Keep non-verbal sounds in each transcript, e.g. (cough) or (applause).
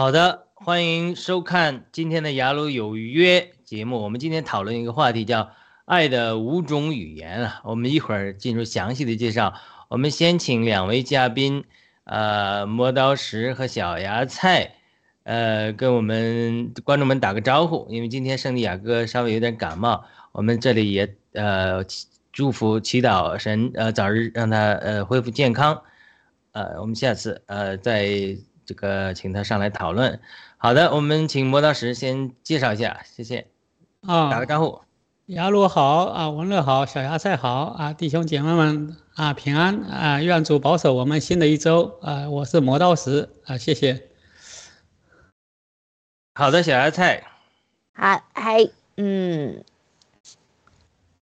好的，欢迎收看今天的《雅鲁有约》节目。我们今天讨论一个话题，叫“爱的五种语言”啊。我们一会儿进入详细的介绍。我们先请两位嘉宾，呃，磨刀石和小芽菜，呃，跟我们观众们打个招呼。因为今天圣地亚哥稍微有点感冒，我们这里也呃祈祝福祈祷神呃早日让他呃恢复健康。呃，我们下次呃再这个请他上来讨论。好的，我们请磨刀石先介绍一下，谢谢，啊，打个招呼。雅鲁好啊，文乐好，小芽菜好啊，弟兄姐妹们啊，平安啊，愿主保守我们新的一周啊，我是磨刀石啊，谢谢。好的，小芽菜，好，嗨，嗯，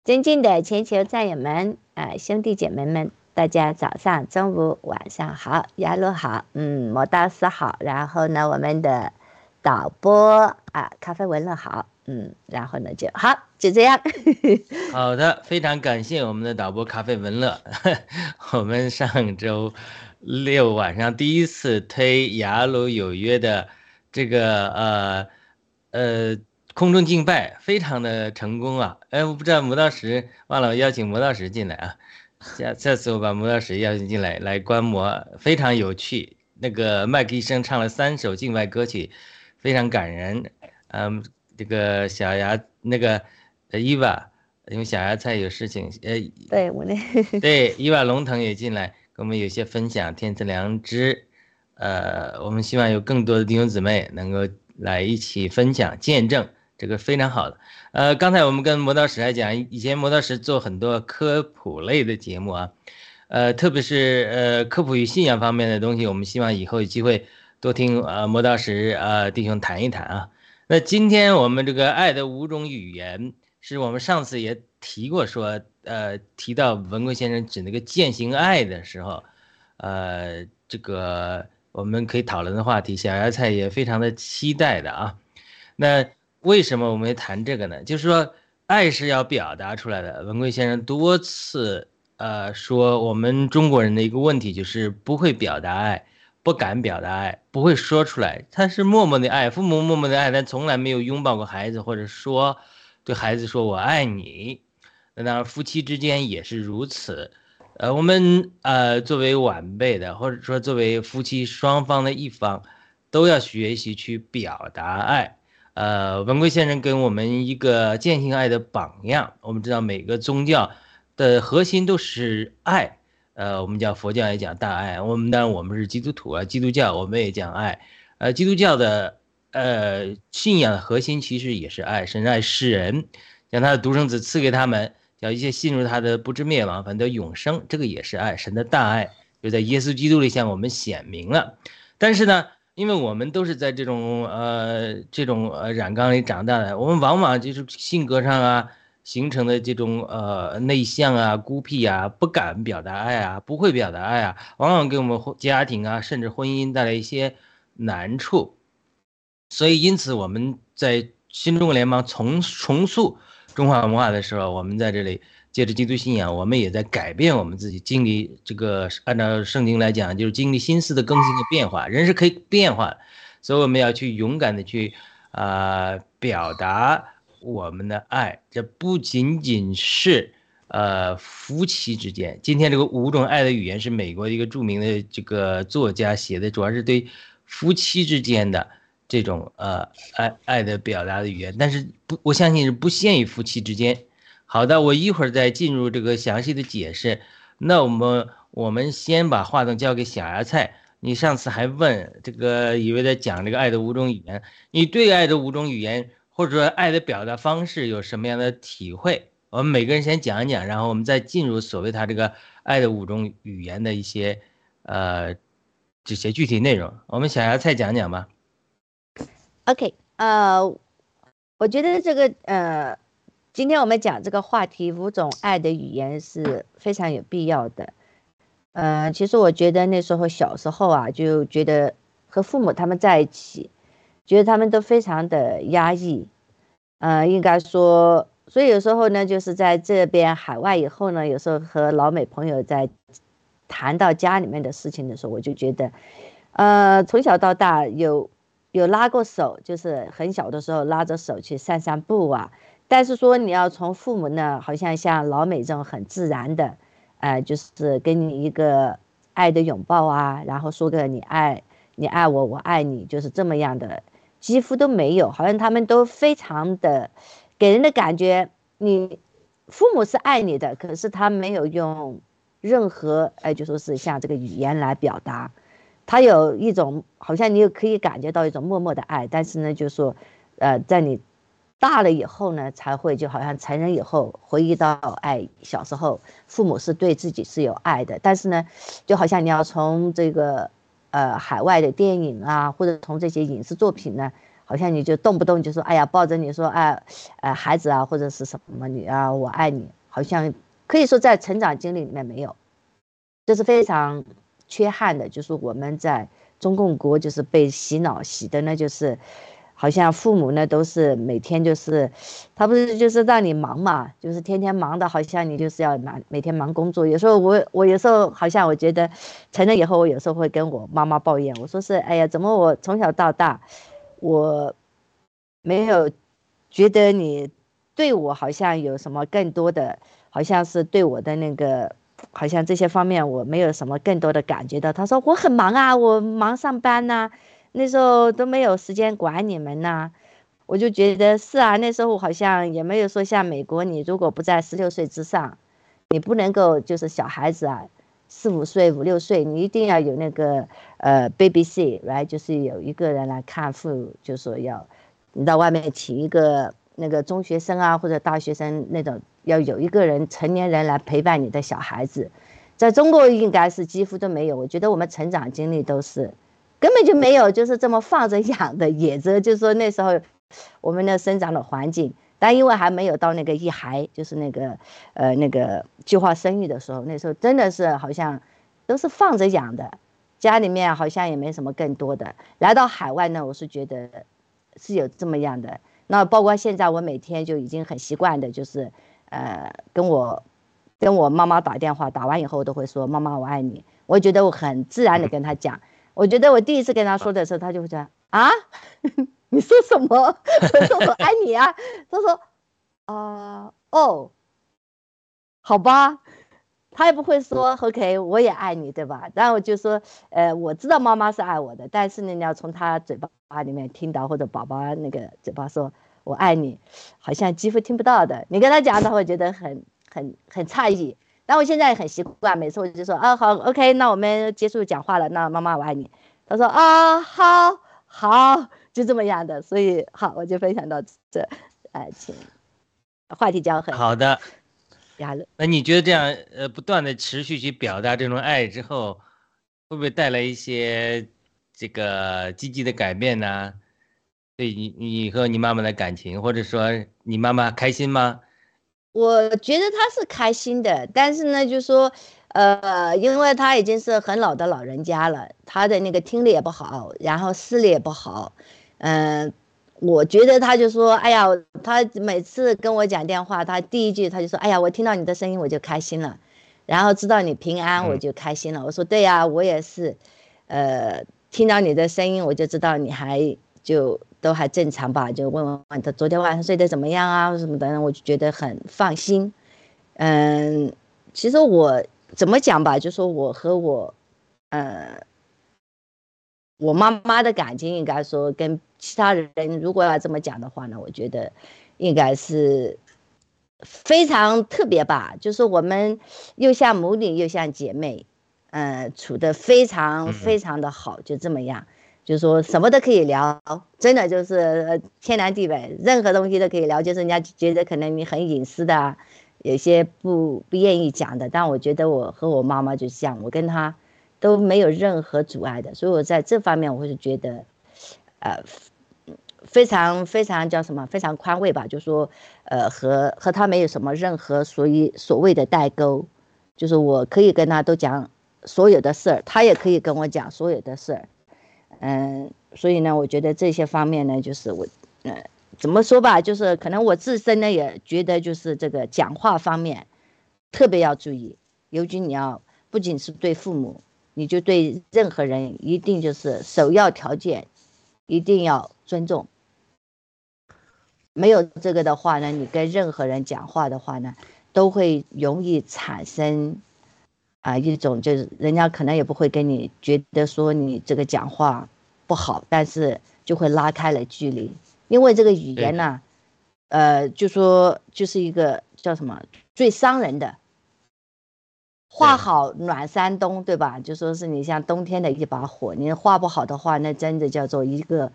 尊敬的全球战友们啊，兄弟姐妹们，大家早上、中午、晚上好，雅鲁好，嗯，磨刀石好，然后呢，我们的导播啊，咖啡文乐好，嗯，然后呢就好，就这样。(laughs) 好的，非常感谢我们的导播咖啡文乐。(laughs) 我们上周六晚上第一次推雅鲁有约的这个呃呃空中敬拜，非常的成功啊！哎，我不知道磨刀石忘了邀请磨刀石进来啊，(laughs) 下下次我把磨刀石邀请进来来观摩，非常有趣。那个麦克医生唱了三首境外歌曲，非常感人。嗯，这个小芽那个呃伊娃，因为小芽菜有事情，呃，对我那对伊娃龙腾也进来跟我们有些分享天赐良知。呃，我们希望有更多的弟兄姊妹能够来一起分享见证，这个非常好的。呃，刚才我们跟磨刀石来讲，以前磨刀石做很多科普类的节目啊，呃，特别是呃科普与信仰方面的东西，我们希望以后有机会多听呃磨刀石呃弟兄谈一谈啊。那今天我们这个爱的五种语言，是我们上次也提过说，呃，提到文贵先生指那个践行爱的时候，呃，这个我们可以讨论的话题，小芽菜也非常的期待的啊。那为什么我们谈这个呢？就是说，爱是要表达出来的。文贵先生多次呃说，我们中国人的一个问题就是不会表达爱。不敢表达爱，不会说出来，他是默默的爱，父母默默的爱，但从来没有拥抱过孩子，或者说对孩子说我爱你。那当然，夫妻之间也是如此。呃，我们呃作为晚辈的，或者说作为夫妻双方的一方，都要学习去表达爱。呃，文贵先生给我们一个践行爱的榜样。我们知道每个宗教的核心都是爱。呃，我们叫佛教也讲大爱，我们当然我们是基督徒啊，基督教我们也讲爱，呃，基督教的呃信仰的核心其实也是爱，神爱世人，将他的独生子赐给他们，叫一切信入他的不知灭亡，反得永生，这个也是爱，神的大爱就在耶稣基督里向我们显明了。但是呢，因为我们都是在这种呃这种呃染缸里长大的，我们往往就是性格上啊，形成的这种呃内向啊、孤僻啊、不敢表达爱啊、不会表达爱啊，往往给我们家庭啊，甚至婚姻带来一些难处。所以，因此我们在新中国联邦重重塑中华文化的时候，我们在这里借着基督信仰，我们也在改变我们自己，经历这个按照圣经来讲，就是经历心思的更新和变化。人是可以变化的，所以我们要去勇敢的去啊表达。我们的爱，这不仅仅是呃夫妻之间。今天这个五种爱的语言是美国一个著名的这个作家写的，主要是对夫妻之间的这种呃爱爱的表达的语言。但是不，我相信是不限于夫妻之间。好的，我一会儿再进入这个详细的解释。那我们我们先把话筒交给小芽菜。你上次还问这个，以为在讲这个爱的五种语言，你对爱的五种语言？或者说爱的表达方式有什么样的体会？我们每个人先讲一讲，然后我们再进入所谓他这个爱的五种语言的一些呃这些具体内容。我们小芽菜讲讲吧。OK，呃，我觉得这个呃，今天我们讲这个话题五种爱的语言是非常有必要的。呃，其实我觉得那时候小时候啊，就觉得和父母他们在一起。觉得他们都非常的压抑，呃，应该说，所以有时候呢，就是在这边海外以后呢，有时候和老美朋友在谈到家里面的事情的时候，我就觉得，呃，从小到大有有拉过手，就是很小的时候拉着手去散散步啊，但是说你要从父母呢，好像像老美这种很自然的，呃，就是给你一个爱的拥抱啊，然后说个你爱你爱我，我爱你，就是这么样的。几乎都没有，好像他们都非常的，给人的感觉，你父母是爱你的，可是他没有用任何，哎，就说是像这个语言来表达，他有一种好像你又可以感觉到一种默默的爱，但是呢，就是说，呃，在你大了以后呢，才会就好像成人以后回忆到，哎，小时候父母是对自己是有爱的，但是呢，就好像你要从这个。呃，海外的电影啊，或者从这些影视作品呢，好像你就动不动就说，哎呀，抱着你说，哎，呃，孩子啊，或者是什么你啊，我爱你，好像可以说在成长经历里面没有，这是非常缺憾的，就是我们在中共国就是被洗脑洗的呢，就是。好像父母呢都是每天就是，他不是就是让你忙嘛，就是天天忙的，好像你就是要忙每天忙工作。有时候我我有时候好像我觉得，成人以后我有时候会跟我妈妈抱怨，我说是哎呀，怎么我从小到大，我没有觉得你对我好像有什么更多的，好像是对我的那个，好像这些方面我没有什么更多的感觉到。他说我很忙啊，我忙上班呐。那时候都没有时间管你们呐，我就觉得是啊，那时候好像也没有说像美国，你如果不在十六岁之上，你不能够就是小孩子啊，四五岁、五六岁，你一定要有那个呃 baby sit，来就是有一个人来看父，就说要你到外面请一个那个中学生啊或者大学生那种，要有一个人成年人来陪伴你的小孩子，在中国应该是几乎都没有，我觉得我们成长经历都是。根本就没有，就是这么放着养的野着，就是说那时候我们的生长的环境，但因为还没有到那个一孩，就是那个呃那个计划生育的时候，那时候真的是好像都是放着养的，家里面好像也没什么更多的。来到海外呢，我是觉得是有这么样的。那包括现在我每天就已经很习惯的，就是呃跟我跟我妈妈打电话，打完以后我都会说妈妈我爱你，我觉得我很自然的跟她讲。我觉得我第一次跟他说的时候，他就会讲啊，(laughs) 你说什么？(laughs) 我说我爱你啊。他说啊哦，好吧，他也不会说 OK，我也爱你，对吧？然后我就说，呃，我知道妈妈是爱我的，但是呢，你要从他嘴巴里面听到，或者宝宝那个嘴巴说我爱你，好像几乎听不到的。你跟他讲，他会觉得很很很诧异。但我现在很习惯，每次我就说啊好，OK，那我们结束讲话了。那妈妈我爱你。他说啊好好，就这么样的。所以好，我就分享到这。呃，请话题交很好的。亚乐，那你觉得这样呃不断的持续去表达这种爱之后，会不会带来一些这个积极的改变呢？对你你和你妈妈的感情，或者说你妈妈开心吗？我觉得他是开心的，但是呢，就说，呃，因为他已经是很老的老人家了，他的那个听力也不好，然后视力也不好，嗯、我觉得他就说，哎呀，他每次跟我讲电话，他第一句他就说，哎呀，我听到你的声音我就开心了，然后知道你平安我嗯就开心了。我说对呀、我也是，呃，听到你的声音我就知道你还就都还正常吧，就问问他昨天晚上睡得怎么样啊什么的，我就觉得很放心。嗯，其实我怎么讲吧，就说我和我，呃，我妈妈的感情应该说跟其他人如果要这么讲的话呢，我觉得应该是非常特别吧，就是我们又像母女又像姐妹，呃，处的非常嗯非常的好，就这么样。就是说什么都可以聊，真的就是天南地北，任何东西都可以聊。就是人家觉得可能你很隐私的，有些不不愿意讲的，但我觉得我和我妈妈就像我跟她都没有任何阻碍的，所以我在这方面我是觉得，呃，非常非常叫什么，非常宽慰吧，就说呃和和她没有什么任何所以所谓的代沟，就是我可以跟她都讲所有的事儿，她也可以跟我讲所有的事儿。嗯，所以呢，我觉得这些方面呢，就是我，呃，怎么说吧，就是可能我自身呢也觉得，就是这个讲话方面特别要注意，尤其你要不仅是对父母，你就对任何人一定就是首要条件，一定要尊重。没有这个的话呢，你跟任何人讲话的话呢，都会容易产生啊一种就是人家可能也不会跟你觉得说你这个讲话不好，但是就会拉开了距离，因为这个语言呢，呃，就说就是一个叫什么最伤人的。话对好暖山东，对吧？就说是你像冬天的一把火，你话不好的话，那真的叫做一个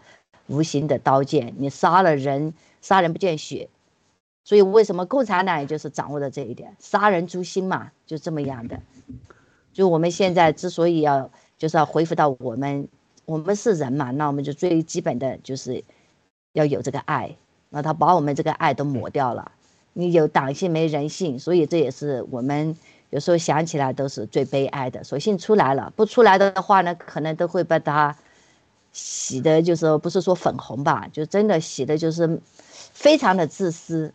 无形的刀剑，你杀了人，杀人不见血。所以为什么共产党也就是掌握了这一点，杀人诛心嘛，就这么样的。就我们现在之所以要就是要恢复到我们，我们是人嘛，那我们就最基本的就是要有这个爱，那他把我们这个爱都抹掉了，你有党性没人性，所以这也是我们有时候想起来都是最悲哀的。索性出来了，不出来的话呢，可能都会把它洗的，就是说不是说粉红吧，就真的洗的就是非常的自私，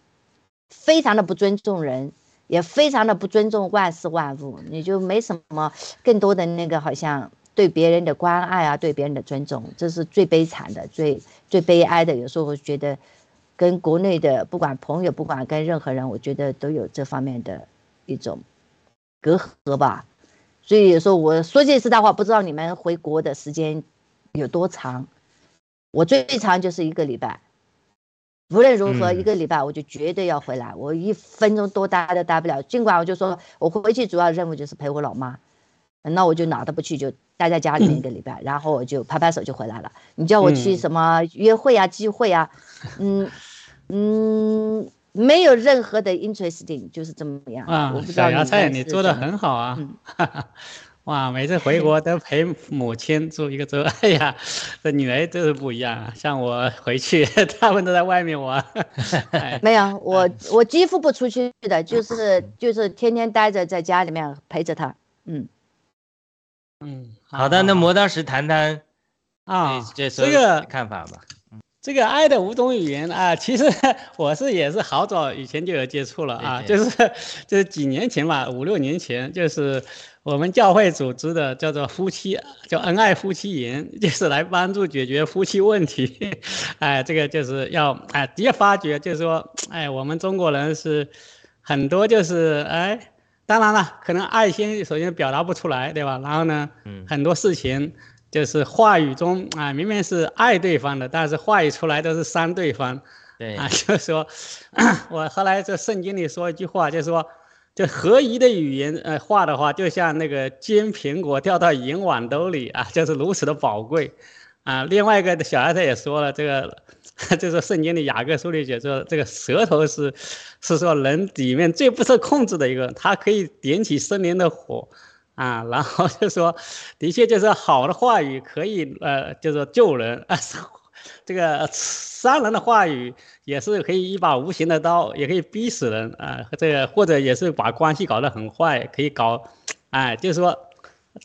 非常的不尊重人。也非常的不尊重万事万物，你就没什么更多的那个好像对别人的关爱啊，对别人的尊重，这是最悲惨的、最最悲哀的。有时候我觉得，跟国内的不管朋友，不管跟任何人，我觉得都有这方面的一种隔阂吧。所以有时候我说句实在话，不知道你们回国的时间有多长，我最长就是一个礼拜。无论如何，嗯一个礼拜我就绝对要回来，我一分钟多待都待不了。尽管我就说我回去主要任务就是陪我老妈，那我就哪都不去，就待在家里面一个礼拜，然后我就拍拍手就回来了。你叫我去嗯什么约会啊、聚会啊，嗯嗯，没有任何的 interesting，就是这么样。我啊，不知道小芽菜，你做的很好啊嗯！(laughs) 哇，每次回国都陪母亲住一个周，哎呀，(laughs) 这女儿就是不一样啊！像我回去，(laughs) 他们都在外面玩。哎没有，我我几乎不出去的，就是就是天天待着在家里面陪着她。嗯，嗯，好的，那磨刀石谈谈啊，这这个看法吧。这个爱的五种语言啊，其实 (laughs) 我是也是好早以前就有接触了啊，对就是 (laughs) 就是几年前吧，五六年前，就是我们教会组织的叫做夫妻叫恩爱夫妻营，(laughs) 就是来帮助解决夫妻问题。哎，这个就是要哎，的确发觉就是说，哎，我们中国人是很多就是哎，当然了，可能爱心首先表达不出来，对吧？然后呢，嗯很多事情就是话语中啊，明明是爱对方的，但是话语出来都是伤对方对啊。(laughs) 就是说，(coughs) 我后来这圣经里说一句话，就是说，就合宜的语言呃话的话，就像那个煎苹果掉到银碗兜里啊，就是如此的宝贵啊。另外一个小孩子也说了，这个 (laughs) 就是圣经的雅各书里写说，这个舌头是是说人里面最不受控制的一个，它可以点起森林的火。啊，然后就说，的确就是好的话语可以呃，就是救人啊，(laughs) 这个伤人的话语也是可以一把无形的刀，也可以逼死人啊。这个或者也是把关系搞得很坏，可以搞，哎，就是说，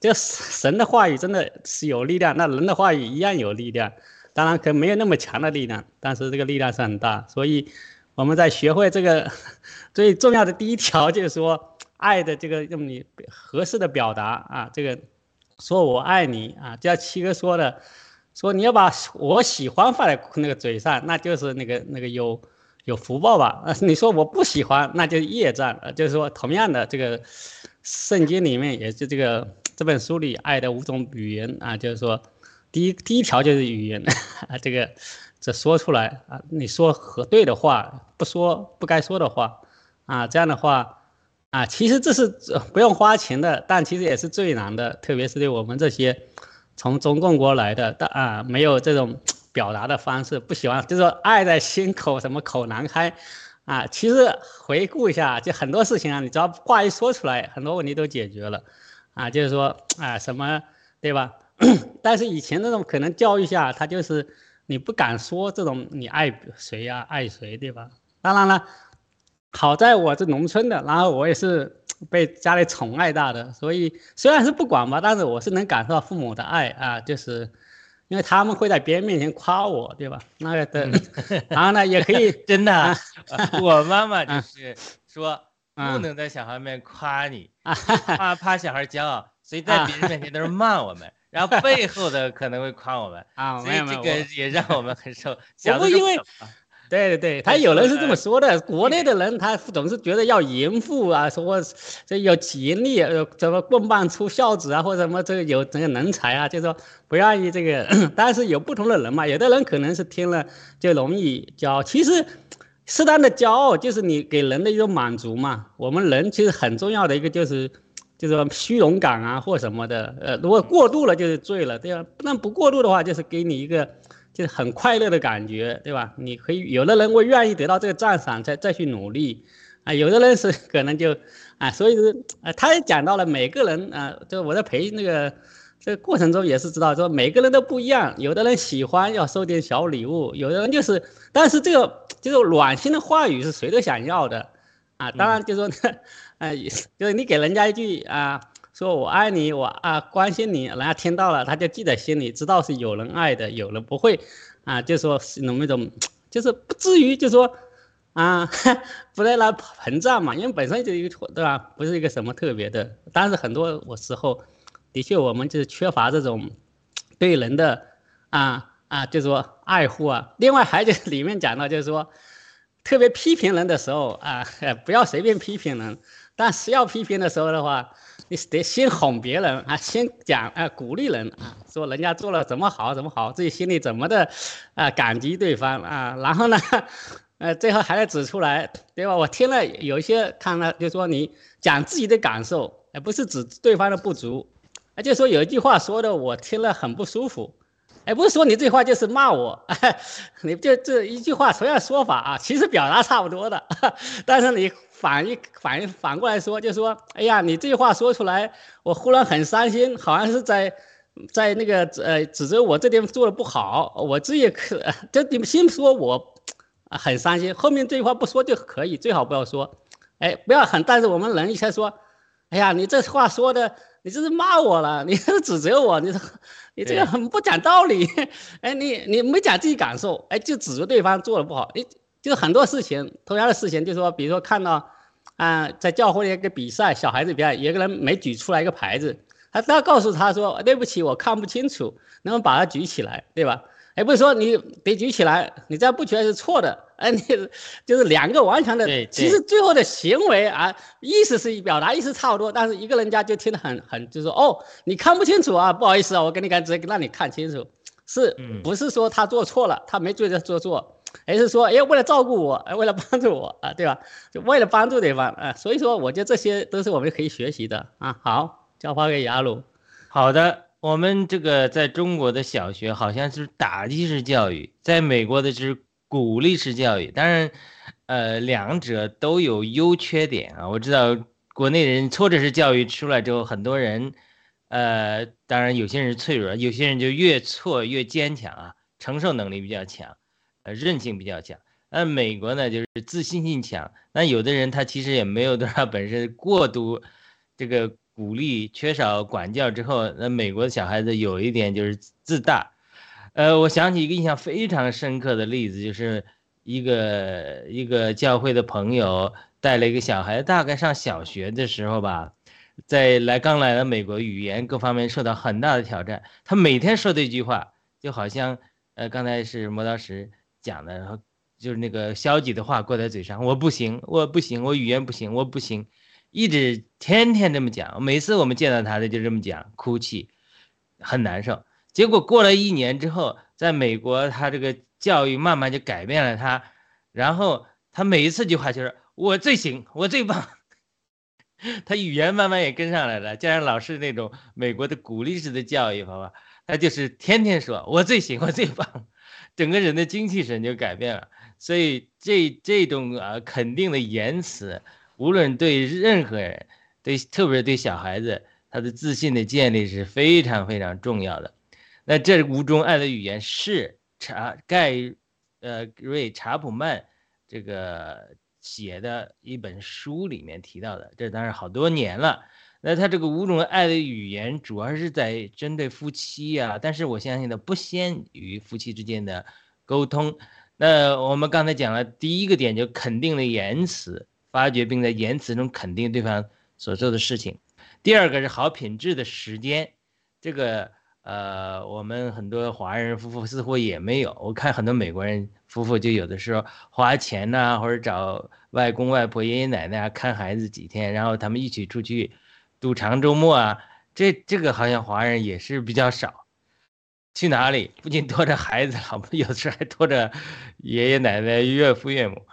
这神的话语真的是有力量，那人的话语一样有力量。当然可能没有那么强的力量，但是这个力量是很大。所以我们在学会这个 (laughs) 最重要的第一条，就是说爱的这个用你合适的表达啊，这个说我爱你啊，就像七哥说的。说你要把我喜欢放在那个嘴上，那就是那个那个有有福报吧？你说我不喜欢，那就是业障。呃，就是说同样的，这个圣经里面也是这个这本书里爱的五种语言啊，就是说第一第一条就是语言啊，(laughs) 这个这说出来啊，你说和对的话，不说不该说的话啊，这样的话啊，其实这是不用花钱的，但其实也是最难的，特别是对我们这些。从中共国来的，但啊，没有这种表达的方式，不喜欢，就是说爱在心口，什么口难开，啊，其实回顾一下，就很多事情啊，你只要话一说出来，很多问题都解决了，啊，就是说啊，什么，对吧？(clears throat) 但是以前那种可能教育下，他就是你不敢说这种你爱谁呀，爱谁，对吧？当然了，好在我是农村的，然后我也是。被家里宠爱大的，所以虽然是不管吧，但是我是能感受到父母的爱啊，就是因为他们会在别人面前夸我，对吧？那个的，(laughs) 然后呢也可以 (laughs) (laughs) 真的，我妈妈就是说不能在小孩面夸你，怕怕小孩骄傲，所以在别人面前都是骂我们，然后背后的可能会夸我们啊，所以这个也让我们很受。不过因为。对对对，他有人是这么说的。国内的人他总是觉得要严父啊，说这有潜力，呃，怎么棍棒出孝子啊，或者什么这个有这个人才啊，就说不愿意这个。(coughs) 但是有不同的人嘛，有的人可能是听了就容易骄傲。其实适当的骄傲就是你给人的一种满足嘛。我们人其实很重要的一个就是就是说虚荣感啊或什么的。呃，如果过度了就是醉了，对吧？那不过度的话就是给你一个。就是很快乐的感觉，对吧？你可以有的人会愿意得到这个赞赏，再再去努力，啊，有的人是 (laughs) 可能就，啊，所以是，啊，他也讲到了每个人，啊，就我在陪那个这个过程中也是知道，说每个人都不一样，有的人喜欢要收点小礼物，有的人就是，但是这个就是暖心的话语是谁都想要的，啊，当然就是说，(laughs) 啊，就是你给人家一句啊。说我爱你，我啊关心你，人家听到了，他就记在心里，知道是有人爱的，有人不会，啊，就说是那么一种，就是不至于就说，啊，(laughs) 不在那膨胀嘛，因为本身就一个对吧，不是一个什么特别的，但是很多我时候，的确我们就是缺乏这种对人的啊啊，就是说爱护啊。另外还就里面讲到就是说，特别批评人的时候啊，(laughs) 不要随便批评人，但是要批评的时候的话。你得先哄别人啊，先讲啊，鼓励人啊，说人家做了怎么好怎么好，自己心里怎么的啊，感激对方啊，然后呢，(laughs) 呃，最后还要指出来，对吧？我听了有一些看了，就说你讲自己的感受，而不是指对方的不足，而就说有一句话说的我听了很不舒服，哎，不是说你这话就是骂我，(laughs) 你就这一句话同样说法啊，其实表达差不多的，(laughs) 但是你。反一反一反过来说，就说，哎呀，你这句话说出来，我忽然很伤心，好像是在，在那个呃指责我这边做的不好，我自己可，这你们先说我，很伤心，后面这句话不说就可以，最好不要说，哎，不要很，但是我们人一下说，哎呀，你这话说的，你这是骂我了，你是指责我，你这，你这个很不讲道理，(laughs) 哎，你你没讲自己感受，哎，就指责对方做的不好，你。就是很多事情，同样的事情，就是说，比如说看到，啊，在教会一个比赛，小孩子比赛，有个人没举出来一个牌子，他他告诉他说，对不起，我看不清楚，能不能把它举起来，对吧？也，不是说你得举起来，你这样不举来是错的，哎，你就是两个完全的，其实最后的行为啊，意思是表达意思差不多，但是一个人家就听得很很，就说哦，你看不清楚啊，不好意思啊，我给你看，直接让你看清楚，是不是说他做错了，他没对着做错？还是说，哎，为了照顾我，哎，为了帮助我啊，对吧？就为了帮助对方啊，所以说，我觉得这些都是我们可以学习的啊。好，交发给雅鲁。好的，我们这个在中国的小学好像是打击式教育，在美国的是鼓励式教育。当然，呃，两者都有优缺点啊。我知道国内人挫折式教育出来之后，很多人，呃，当然有些人脆弱，有些人就越挫越坚强啊。承受能力比较强，韧性比较强。那美国呢，就是自信心强。那有的人他其实也没有多少 (laughs) 本事，过度这个鼓励、缺少管教之后，那美国的小孩子有一点就是自大。呃，我想起一个印象非常深刻的例子，就是一个一个教会的朋友带了一个小孩，大概上小学的时候吧，在来刚来了美国，语言各方面受到很大的挑战。他每天说的一句话，就好像呃，刚才是磨刀石讲的，然后。就是那个消极的话挂在嘴上，我不行，我不行，我语言不行，我不行，一直天天这么讲。每次我们见到他的就这么讲，哭泣，很难受。结果过了一年之后，在美国，他这个教育慢慢就改变了他，然后他每一次句话就是我最行，我最棒。(laughs) 他语言慢慢也跟上来了，加上老师那种美国的鼓励式的教育，好吧，他就是天天说我最行，我最棒，(laughs) 整个人的精气神就改变了。所以这这种啊肯定的言辞，无论对任何人，对特别是对小孩子，他的自信的建立是非常非常重要的。那这五种爱的语言是查盖，呃瑞查普曼这个写的一本书里面提到的。这当然好多年了。那他这个五种爱的语言主要是在针对夫妻呀，但是我相信呢，不限于夫妻之间的沟通。那我们刚才讲了第一个点，就肯定的言辞，发掘并在言辞中肯定对方所做的事情。第二个是好品质的时间，这个呃，我们很多华人夫妇似乎也没有。我看很多美国人夫妇就有的时候花钱呐，或者找外公外婆、爷爷奶奶啊看孩子几天，然后他们一起出去赌场周末啊。这这个好像华人也是比较少。去哪里？不仅拖着孩子，老婆有时候还拖着爷爷奶奶、岳父岳母。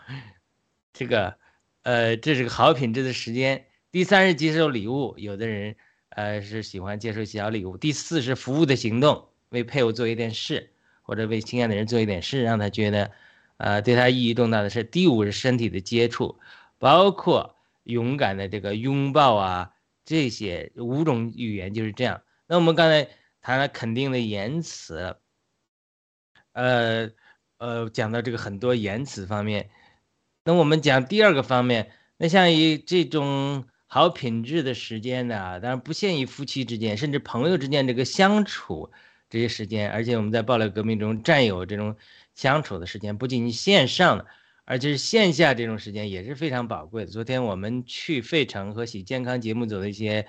这个，呃，这是个好品质的时间。第三是接受礼物，有的人，呃，是喜欢接受小礼物。第四是服务的行动，为配偶做一点事，或者为亲爱的人做一点事，让他觉得，呃，对他意义重大的事。第五是身体的接触，包括勇敢的这个拥抱啊，这些五种语言就是这样。那我们刚才。谈了肯定的言辞，呃呃，讲到这个很多言辞方面，那我们讲第二个方面，那像以这种好品质的时间呢，当然不限于夫妻之间，甚至朋友之间这个相处这些时间，而且我们在暴力革命中占有这种相处的时间，不仅仅线上的，而且是线下这种时间也是非常宝贵的。昨天我们去费城和喜健康节目组的一些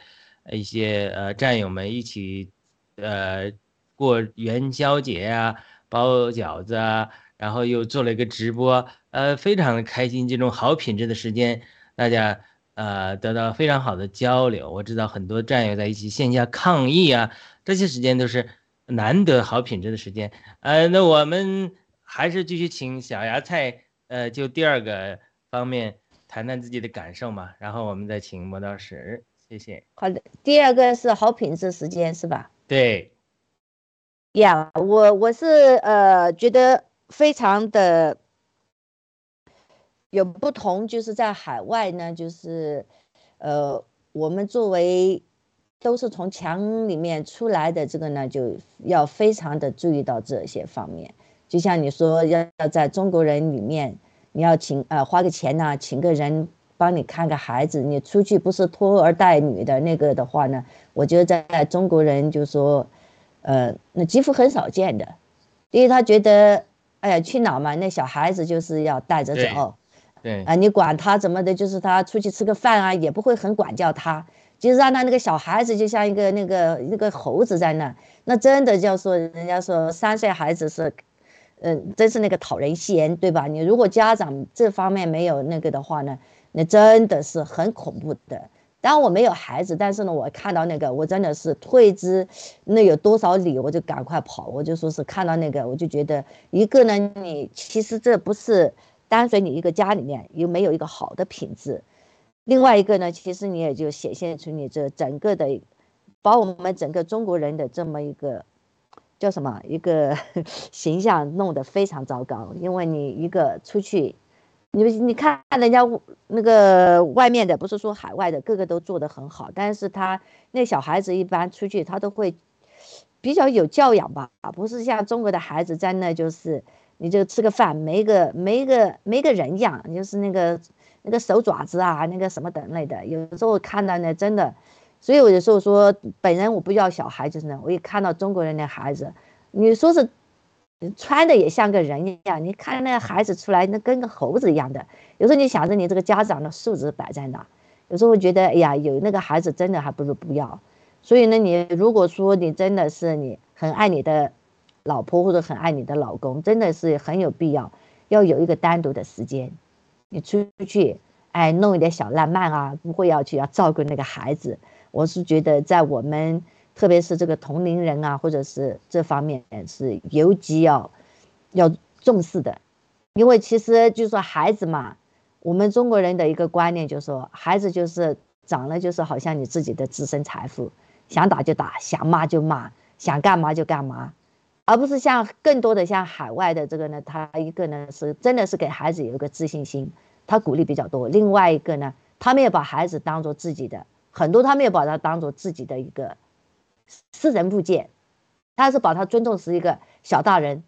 一些呃战友们一起。呃，过元宵节啊，包饺子啊，然后又做了一个直播，呃，非常的开心。这种好品质的时间，大家呃得到非常好的交流。我知道很多战友在一起线下抗议啊，这些时间都是难得好品质的时间。呃，那我们还是继续请小芽菜，呃，就第二个方面谈谈自己的感受嘛，然后我们再请磨刀石，谢谢。好的，第二个是好品质时间是吧？对，呀，我我是呃觉得非常的有不同，就是在海外呢，就是呃我们作为都是从墙里面出来的，这个呢就要非常的注意到这些方面。就像你说要要在中国人里面，你要请呃花个钱呢，请个人。帮你看个孩子，你出去不是拖儿带女的那个的话呢？我觉得在中国人就说，呃，那几乎很少见的，因为他觉得，哎呀，去哪嘛？那小孩子就是要带着走，对，啊，你管他怎么的，就是他出去吃个饭啊，也不会很管教他，就是让他那个小孩子就像一个那个那个猴子在那，那真的叫说，人家说三岁孩子是，嗯，真是那个讨人嫌，对吧？你如果家长这方面没有那个的话呢？那真的是很恐怖的。当我没有孩子，但是呢，我看到那个，我真的是退之，那有多少里，我就赶快跑。我就说是看到那个，我就觉得一个呢，你其实这不是单纯你一个家里面有没有一个好的品质，另外一个呢，其实你也就显现出你这整个的，把我们整个中国人的这么一个叫什么一个 (laughs) 形象弄得非常糟糕，因为你一个出去。你你看人家那个外面的，不是说海外的，个个都做得很好，但是他那小孩子一般出去，他都会比较有教养吧，不是像中国的孩子在那就是你就吃个饭没个没个没个人样，就是那个那个手爪子啊，那个什么等类的，有时候看到呢真的，所以我有时候说本人我不要小孩就是呢，我一看到中国人的孩子，你说是穿的也像个人一样，你看那孩子出来那跟个猴子一样的，有时候你想着你这个家长的素质摆在哪，有时候觉得哎呀有那个孩子真的还不如不要。所以呢，你如果说你真的是你很爱你的老婆或者很爱你的老公，真的是很有必要要有一个单独的时间，你出去，哎，弄一点小浪漫啊，不会要去要照顾那个孩子。我是觉得在我们特别是这个同龄人啊，或者是这方面是尤其要要重视的，因为其实就是说孩子嘛，我们中国人的一个观念就是说，孩子就是长了就是好像你自己的自身财富。想打就打，想骂就骂，想干嘛就干嘛，而不是像更多的像海外的这个呢，他一个呢是真的是给孩子有一个自信心，他鼓励比较多。另外一个呢，他们也把孩子当做自己的，很多他没有把他当做自己的一个私人物件，他是把他尊重是一个小大人，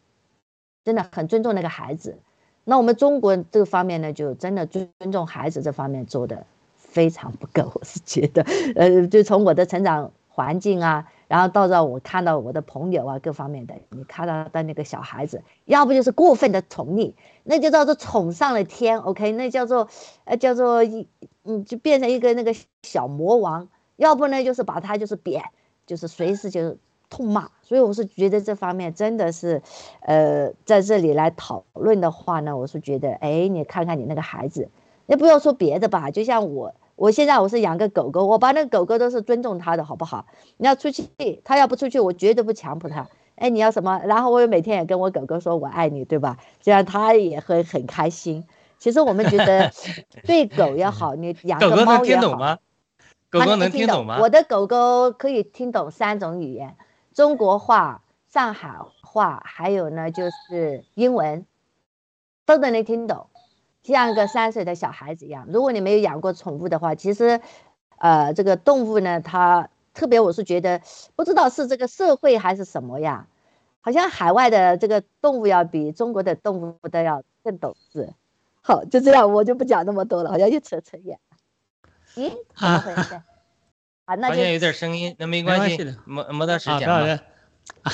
真的很尊重那个孩子。那我们中国这个方面呢，就真的尊尊重孩子这方面做的非常不够，我是觉得，呃，就从我的成长。环境啊，然后到时候我看到我的朋友啊，各方面的，你看到的那个小孩子，要不就是过分的宠溺，那就叫做宠上了天，OK，那叫做，呃，叫做一，嗯，就变成一个那个小魔王；要不呢，就是把他就是贬，就是随时就是痛骂。所以我是觉得这方面真的是，呃，在这里来讨论的话呢，我是觉得，哎，你看看你那个孩子，你不要说别的吧，就像我。我现在我是养个狗狗，我把那个狗狗都是尊重它的，好不好？你要出去，它要不出去，我绝对不强迫它。哎，你要什么？然后我每天也跟我狗狗说我爱你，对吧？这样它也会很开心。其实我们觉得 (laughs) 对狗也好，你养个猫也好。狗狗能听懂吗？狗狗能听懂吗？我的狗狗可以听懂三种语言：中国话、上海话，还有呢就是英文，都能听懂。像个三岁的小孩子一样。如果你没有养过宠物的话，其实，呃，这个动物呢，它特别，我是觉得，不知道是这个社会还是什么呀，好像海外的这个动物要比中国的动物都要更懂事。好，就这样，我就不讲那么多了，好像又扯扯远。咦？怎么回事？(laughs) 啊，那好像有点声音，那没关系，磨磨到时讲了。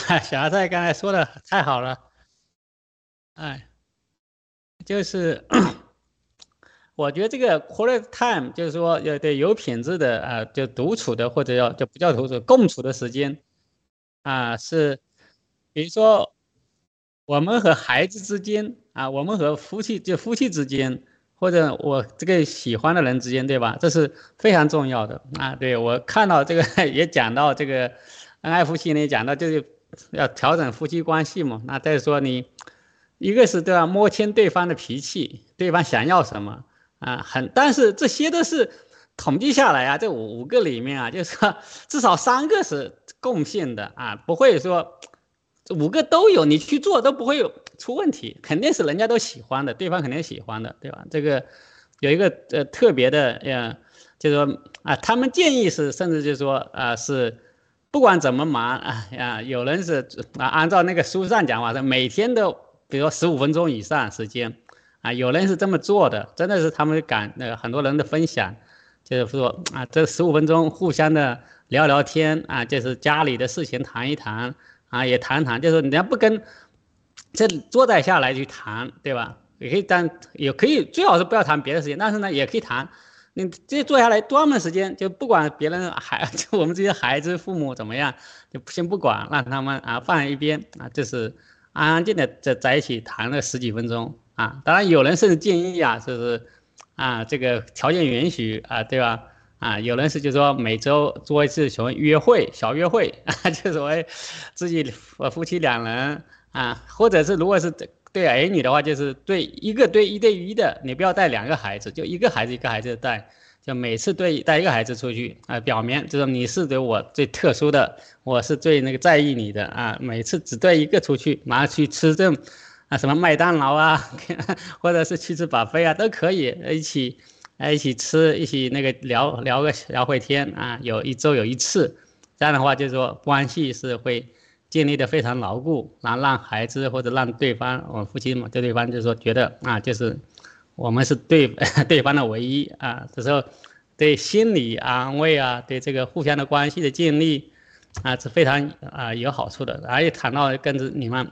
哎，小阿菜刚才说的太好了，哎，就是。(coughs) 我觉得这个 quality time 就是说，要对有品质的啊，就独处的或者要就不叫独处，共处的时间，啊，是，比如说我们和孩子之间啊，我们和夫妻就夫妻之间，或者我这个喜欢的人之间，对吧？这是非常重要的啊。对我看到这个 (laughs) 也讲到这个恩爱夫妻呢，讲到就是要调整夫妻关系嘛。那再说你，一个是都要摸清对方的脾气，对方想要什么。啊，很，但是这些都是统计下来啊，这五五个里面啊，就是说至少三个是共性的啊，不会说这五个都有，你去做都不会有出问题，肯定是人家都喜欢的，对方肯定喜欢的，对吧？这个有一个呃特别的，呃，就是说啊，他们建议是，甚至就是说啊，是不管怎么忙啊啊，有人是啊，按照那个书上讲话是每天都，比如说十五分钟以上时间。啊，有人是这么做的，真的是他们感那个很多人的分享，就是说啊，这十五分钟互相的聊聊天啊，就是家里的事情谈一谈啊，也谈谈，就是你要不跟这坐在下来去谈，对吧？也可以，但也可以，最好是不要谈别的事情，但是呢，也可以谈。你这坐下来专门时间，就不管别人孩，就 (laughs) 我们这些孩子父母怎么样，就先不管，让他们啊放在一边啊，就是安安静静的在在一起谈了十几分钟。啊，当然有人甚至建议啊，就是啊，这个条件允许啊，对吧？啊，有人是就说每周做一次什么约会，小约会啊，(laughs) 就所谓自己夫妻两人啊，或者是如果是对儿女的话，就是对一个对一对一的，你不要带两个孩子，就一个孩子一个孩子带，就每次对带一个孩子出去啊，表明就是你是对我最特殊的，我是最那个在意你的啊，每次只带一个出去，马上去吃这种。啊，什么麦当劳啊，(laughs) 或者是去吃把费啊，都可以一起，一起吃，一起那个聊聊个聊会天啊。有一周有一次，这样的话就是说关系是会建立的非常牢固，然后让孩子或者让对方，我夫妻嘛，对对方就是说觉得啊，就是我们是对 (laughs) 对方的唯一啊，这时候对心理安慰啊，对这个互相的关系的建立啊是非常啊有好处的，而且谈到跟着你们。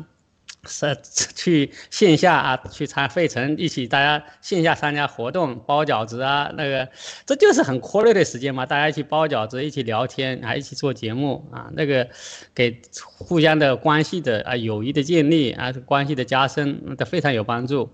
是去线下啊，去参费城一起，大家线下参加活动，包饺子啊，那个这就是很快乐的时间嘛，大家一起包饺子，一起聊天，还一起做节目啊，那个给互相的关系的啊友谊的建立啊，关系的加深都非常有帮助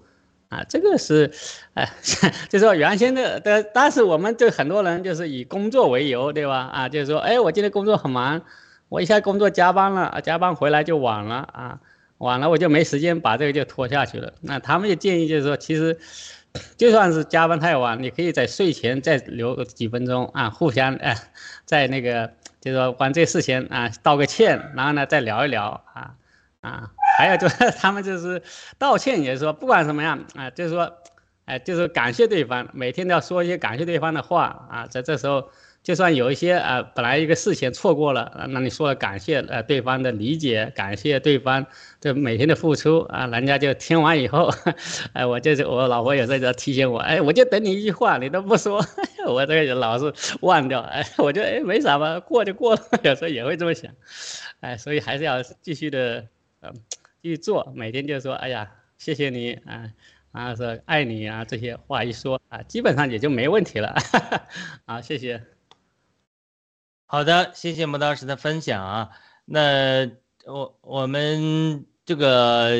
啊，这个是哎，(laughs) 就说原先的的，但是我们这很多人就是以工作为由，对吧？啊，就是说，哎，我今天工作很忙，我一下工作加班了，加班回来就晚了啊。晚了我就没时间把这个就拖下去了。那他们就建议就是说，其实就算是加班太晚，你可以在睡前再留几分钟啊，互相哎，在那个就是说管这事情啊道个歉，然后呢再聊一聊啊啊，还有就是 (laughs) 他们就是道歉也是说不管怎么样啊，就是说哎就是感谢对方，每天都要说一些感谢对方的话啊，在这时候。就算有一些啊，本来一个事情错过了，那你说了感谢呃对方的理解，感谢对方这每天的付出啊，人家就听完以后，(laughs) 哎，我就是我老婆有时候提醒我，哎，我就等你一句话，你都不说，(laughs) 我这个人老是忘掉，哎，我觉得哎没啥吧，过就过了，(laughs) 有时候也会这么想，哎，所以还是要继续的，嗯，继续做，每天就说，哎呀，谢谢你啊，啊说爱你啊这些话一说啊，基本上也就没问题了，啊，谢谢。好的，谢谢磨刀石的分享啊。那我我们这个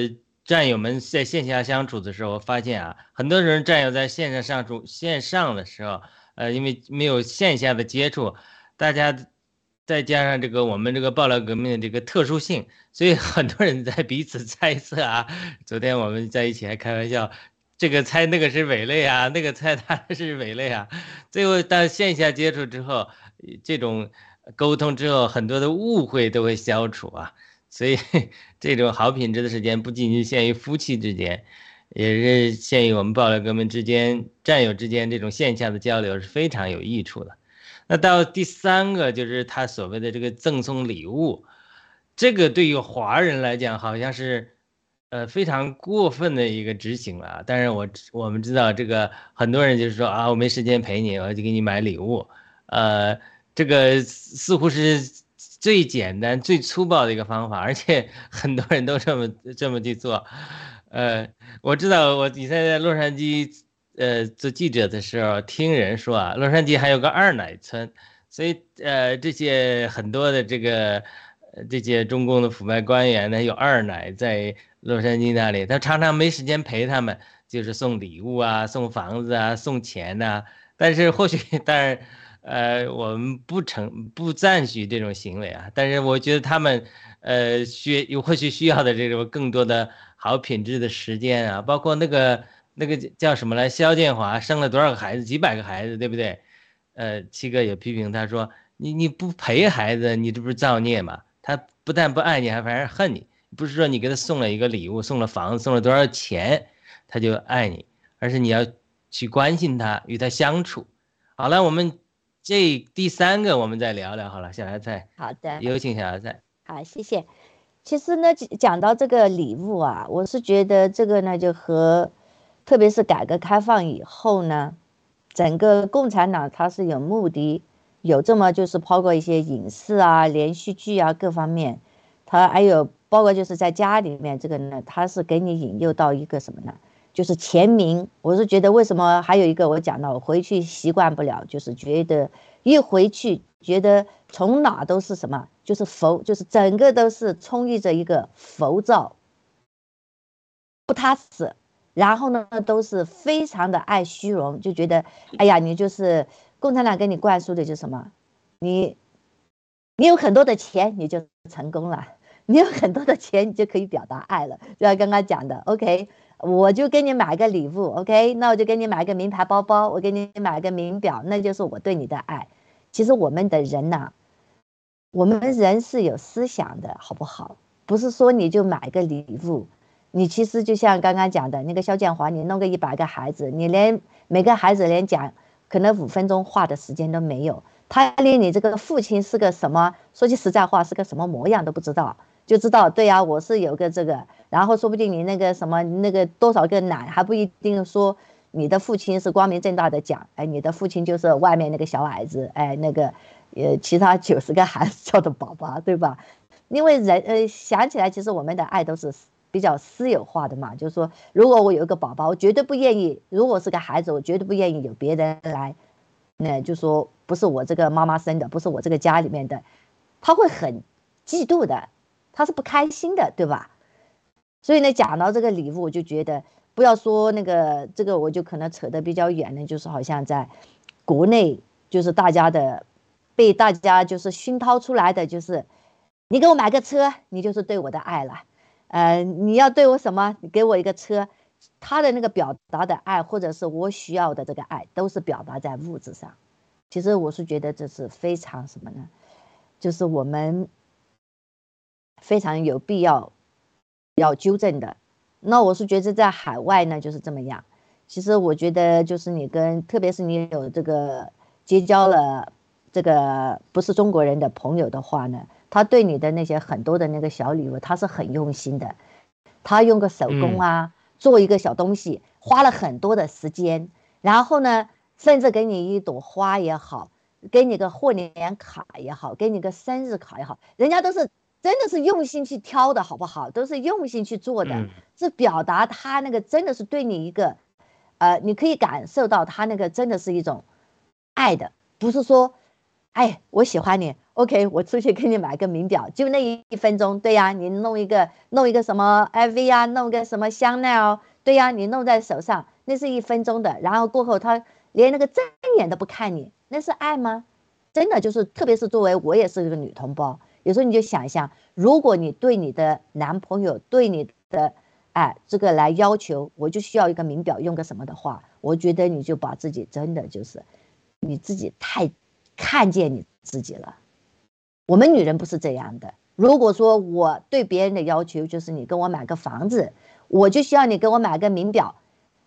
战友们在线下相处的时候，发现啊，很多人战友在线上相处线上的时候，呃，因为没有线下的接触，大家再加上这个我们这个爆料革命的这个特殊性，所以很多人在彼此猜测啊。昨天我们在一起还开玩笑，这个猜那个是伪类啊，那个猜他是伪类啊。最后到线下接触之后。这种沟通之后，很多的误会都会消除啊，所以 (laughs) 这种好品质的时间不仅仅限于夫妻之间，也是限于我们爆料哥们之间战友之间这种线下的交流是非常有益处的。那到第三个就是他所谓的这个赠送礼物，这个对于华人来讲好像是呃非常过分的一个执行了。但是我我们知道这个很多人就是说啊，我没时间陪你，我就给你买礼物。呃，这个似乎是最简单、最粗暴的一个方法，而且很多人都这么这么去做。呃，我知道我以前在洛杉矶呃做记者的时候，听人说啊，洛杉矶还有个二奶村，所以呃这些很多的这个这些中共的腐败官员呢，有二奶在洛杉矶那里，他常常没时间陪他们，就是送礼物啊、送房子啊、送钱呐。但是或许但是。呃，我们不成不赞许这种行为啊，但是我觉得他们，呃，需有或许需要的这种更多的好品质的时间啊，包括那个那个叫什么来，肖建华生了多少个孩子，几百个孩子，对不对？呃，七哥也批评他说，你你不陪孩子，你这不是造孽吗？他不但不爱你，还反而恨你。不是说你给他送了一个礼物，送了房子，送了多少钱，他就爱你，而是你要去关心他，与他相处。好了，我们。这第三个，我们再聊聊好了。小芽菜，好的，有请小芽菜。好，谢谢。其实呢，讲到这个礼物啊，我是觉得这个呢，就和特别是改革开放以后呢，整个共产党它是有目的，有这么就是包括一些影视啊、连续剧啊各方面，它还有包括就是在家里面这个呢，它是给你引诱到一个什么呢？就是前名，我是觉得为什么还有一个我讲到回去习惯不了，就是觉得一回去觉得从哪都是什么，就是浮，就是整个都是充溢着一个浮躁，不踏实，然后呢都是非常的爱虚荣，就觉得哎呀，你就是共产党给你灌输的就是什么，你你有很多的钱你就成功了，你有很多的钱你就可以表达爱了，就像刚刚讲的，OK。我就给你买个礼物，OK？那我就给你买个名牌包包，我给你买个名表，那就是我对你的爱。其实我们的人呐，我们人是有思想的，好不好？不是说你就买个礼物，你其实就像刚刚讲的那个肖建华，你弄个一百个孩子，你连每个孩子连讲可能五分钟话的时间都没有，他连你这个父亲是个什么，说句实在话是个什么模样都不知道。就知道，对呀，我是有个这个，然后说不定你那个什么那个多少个奶还不一定说你的父亲是光明正大的讲，哎，你的父亲就是外面那个小矮子，哎，那个呃其他九十个孩子叫的宝宝，对吧？因为人呃想起来，其实我们的爱都是比较私有化的嘛，就是说，如果我有一个宝宝，我绝对不愿意，如果是个孩子，我绝对不愿意有别人来，那就说不是我这个妈妈生的，不是我这个家里面的，他会很嫉妒的，他是不开心的，对吧？所以呢，讲到这个礼物，我就觉得不要说那个这个，我就可能扯得比较远了，就是好像在国内，就是大家的被大家就是熏陶出来的，就是你给我买个车，你就是对我的爱了。呃，你要对我什么？你给我一个车，他的那个表达的爱，或者是我需要的这个爱，都是表达在物质上。其实我是觉得这是非常什么呢？就是我们非常有必要要纠正的。那我是觉得在海外呢就是这么样。其实我觉得就是你跟，特别是你有这个结交了这个不是中国人的朋友的话呢。他对你的那些很多的那个小礼物，他是很用心的，他用个手工啊，做一个小东西，花了很多的时间，然后呢，甚至给你一朵花也好，给你个贺年卡也好，给你个生日卡也好，人家都是真的是用心去挑的，好不好？都是用心去做的，是表达他那个真的是对你一个，呃，你可以感受到他那个真的是一种爱的，不是说，哎，我喜欢你。OK，我出去给你买个名表，就那一分钟，对呀，你弄一个弄一个什么 LV 啊，弄个什么香奈儿，对呀，你弄在手上，那是一分钟的，然后过后他连那个正眼都不看你，那是爱吗？真的就是，特别是作为我也是一个女同胞，有时候你就想一下，如果你对你的男朋友对你的哎这个来要求，我就需要一个名表，用个什么的话，我觉得你就把自己真的就是你自己太看见你自己了。我们女人不是这样的。如果说我对别人的要求就是你跟我买个房子，我就需要你给我买个名表。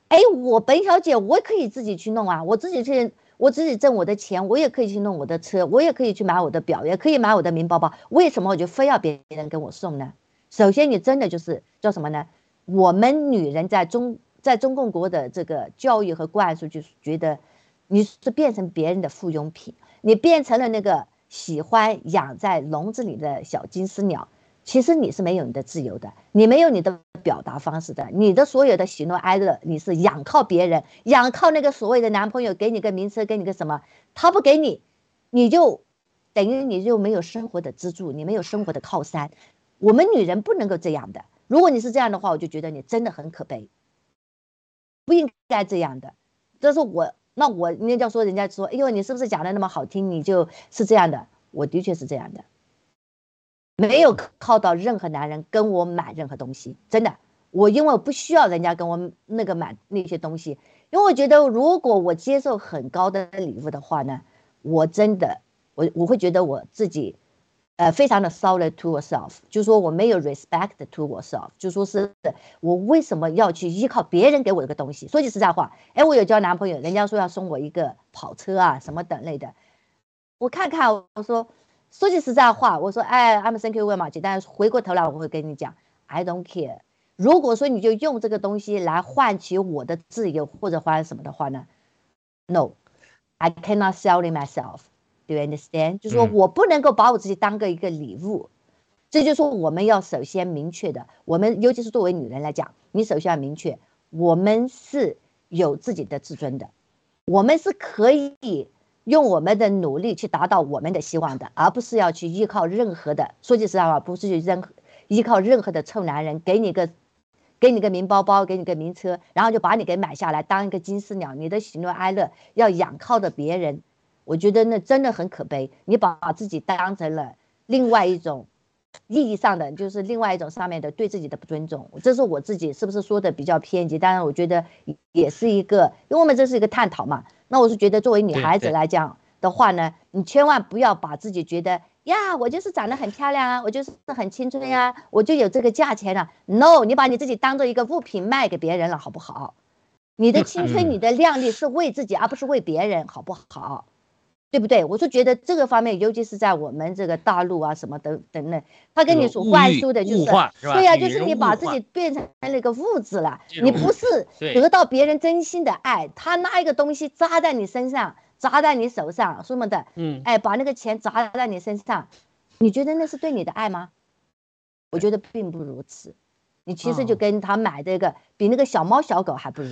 哎，我本小姐我可以自己去弄啊，我自己去，我自己挣我的钱，我也可以去弄我的车，我也可以去买我的表，也可以买我的名包包。为什么我就非要别人给我送呢？首先，你真的就是叫什么呢？我们女人在中在中共国的这个教育和灌输，就是觉得你是变成别人的附庸品，你变成了那个。喜欢养在笼子里的小金丝鸟，其实你是没有你的自由的，你没有你的表达方式的，你的所有的喜怒哀乐，你是仰靠别人，仰靠那个所谓的男朋友给你个名车，给你个什么，他不给你，你就等于你就没有生活的支柱，你没有生活的靠山。我们女人不能够这样的，如果你是这样的话，我就觉得你真的很可悲，不应该这样的。这是我。那我人家说，人家说，哎呦，你是不是讲的那么好听？你就是这样的，我的确是这样的，没有靠到任何男人跟我买任何东西，真的，我因为我不需要人家跟我那个买那些东西，因为我觉得如果我接受很高的礼物的话呢，我真的，我我会觉得我自己。呃，非常的 solid to yourself，就是说我没有 respect to yourself，就说是我为什么要去依靠别人给我一个东西？说句实在话，哎，我有交男朋友，人家说要送我一个跑车啊，什么等类的，我看看，我说说句实在话，我说哎，I'm thank you very much，但是回过头来我会跟你讲，I don't care。如果说你就用这个东西来换取我的自由或者换什么的话呢？No，I cannot sell it myself。Do you understand？就是说我不能够把我自己当个一个礼物，这就是说我们要首先明确的，我们尤其是作为女人来讲，你首先要明确，我们是有自己的自尊的，我们是可以用我们的努力去达到我们的希望的，而不是要去依靠任何的。说句实在话，不是去任依靠任何的臭男人给你个给你个名包包，给你个名车，然后就把你给买下来当一个金丝鸟，你的喜怒哀乐要仰靠着别人。我觉得那真的很可悲，你把自己当成了另外一种意义上的，就是另外一种上面的对自己的不尊重。这是我自己是不是说的比较偏激？当然，我觉得也是一个，因为我们这是一个探讨嘛。那我是觉得作为女孩子来讲的话呢，你千万不要把自己觉得呀，我就是长得很漂亮啊，我就是很青春呀，我就有这个价钱了。No，你把你自己当做一个物品卖给别人了，好不好？你的青春、你的靓丽是为自己，而不是为别人，好不好？对不对？我就觉得这个方面，尤其是在我们这个大陆啊什么等等等，他跟你所灌输的就是，对呀，就是你把自己变成那个物质了，你不是得到别人真心的爱，他拿一个东西扎在你身上，扎在你手上，什么的，嗯，哎，把那个钱砸在你身上，你觉得那是对你的爱吗？我觉得并不如此，你其实就跟他买这个比那个小猫小狗还不如，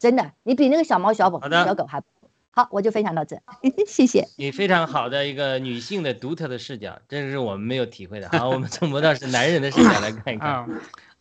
真的，你比那个小猫小狗小狗还。好，我就分享到这，(laughs) 谢谢你非常好的一个女性的独特的视角，这是我们没有体会的。好，我们从不到是男人的视角来看一看。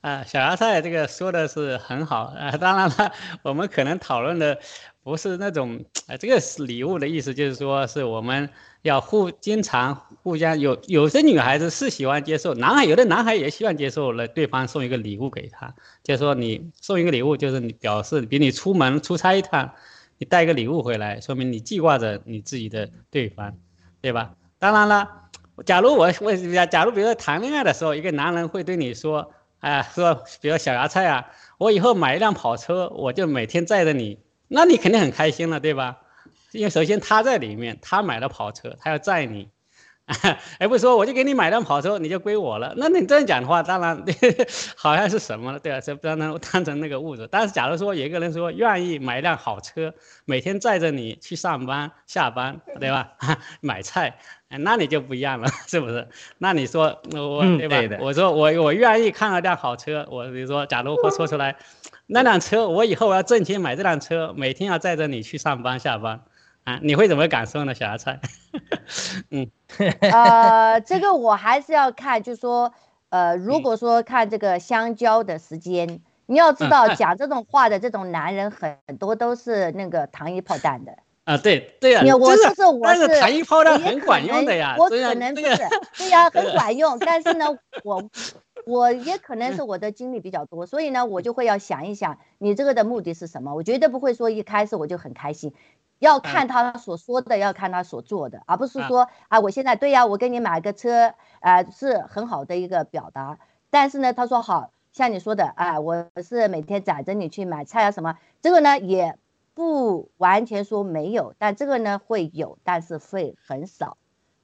啊，小芽菜这个说的是很好啊，当然了，我们可能讨论的不是那种，啊，这个是礼物的意思，就是说是我们要互经常互相有，有些女孩子是喜欢接受，男孩有的男孩也喜欢接受了对方送一个礼物给他，就是说你送一个礼物，就是你表示比你出门出差一趟。你带个礼物回来，说明你记挂着你自己的对方，对吧？当然了，假如我我假如比如说谈恋爱的时候，一个男人会对你说，哎，说比如小芽菜啊，我以后买一辆跑车，我就每天载着你，那你肯定很开心了，对吧？因为首先他在里面，他买了跑车，他要载你。而 (laughs) 不是说我就给你买辆跑车，你就归我了。那你这样讲的话，当然 (laughs) 好像是什么了，对吧？这不能当成那个物质。但是假如说有一个人说愿意买一辆好车，每天载着你去上班下班，对吧？(laughs) 买菜，那你就不一样了，是不是？那你说我对吧？我说我我愿意看了辆好车，我比如说，假如我说出来，那辆车我以后我要挣钱买这辆车，每天要载着你去上班下班。啊，你会怎么感受呢，小阿菜？(laughs) 嗯，呃，(laughs) 这个我还是要看，就是说，呃，如果说看这个相交的时间，你要知道，讲这种话的这种男人很多都是那个糖衣炮弹的。啊，对对呀，我就是我是糖衣炮弹很管用的呀，我可能不是，对呀，很 (laughs) 管用，但是呢，我我也可能是我的经历比较多，所以呢，我就会要想一想，你这个的目的是什么？我绝对不会说一开始我就很开心。要看他所说的，要看他所做的，而不是说啊，我现在对呀，我给你买个车，啊，是很好的一个表达。但是呢，他说好像你说的，啊，我是每天载着你去买菜啊什么，这个呢也不完全说没有，但这个呢会有，但是会很少。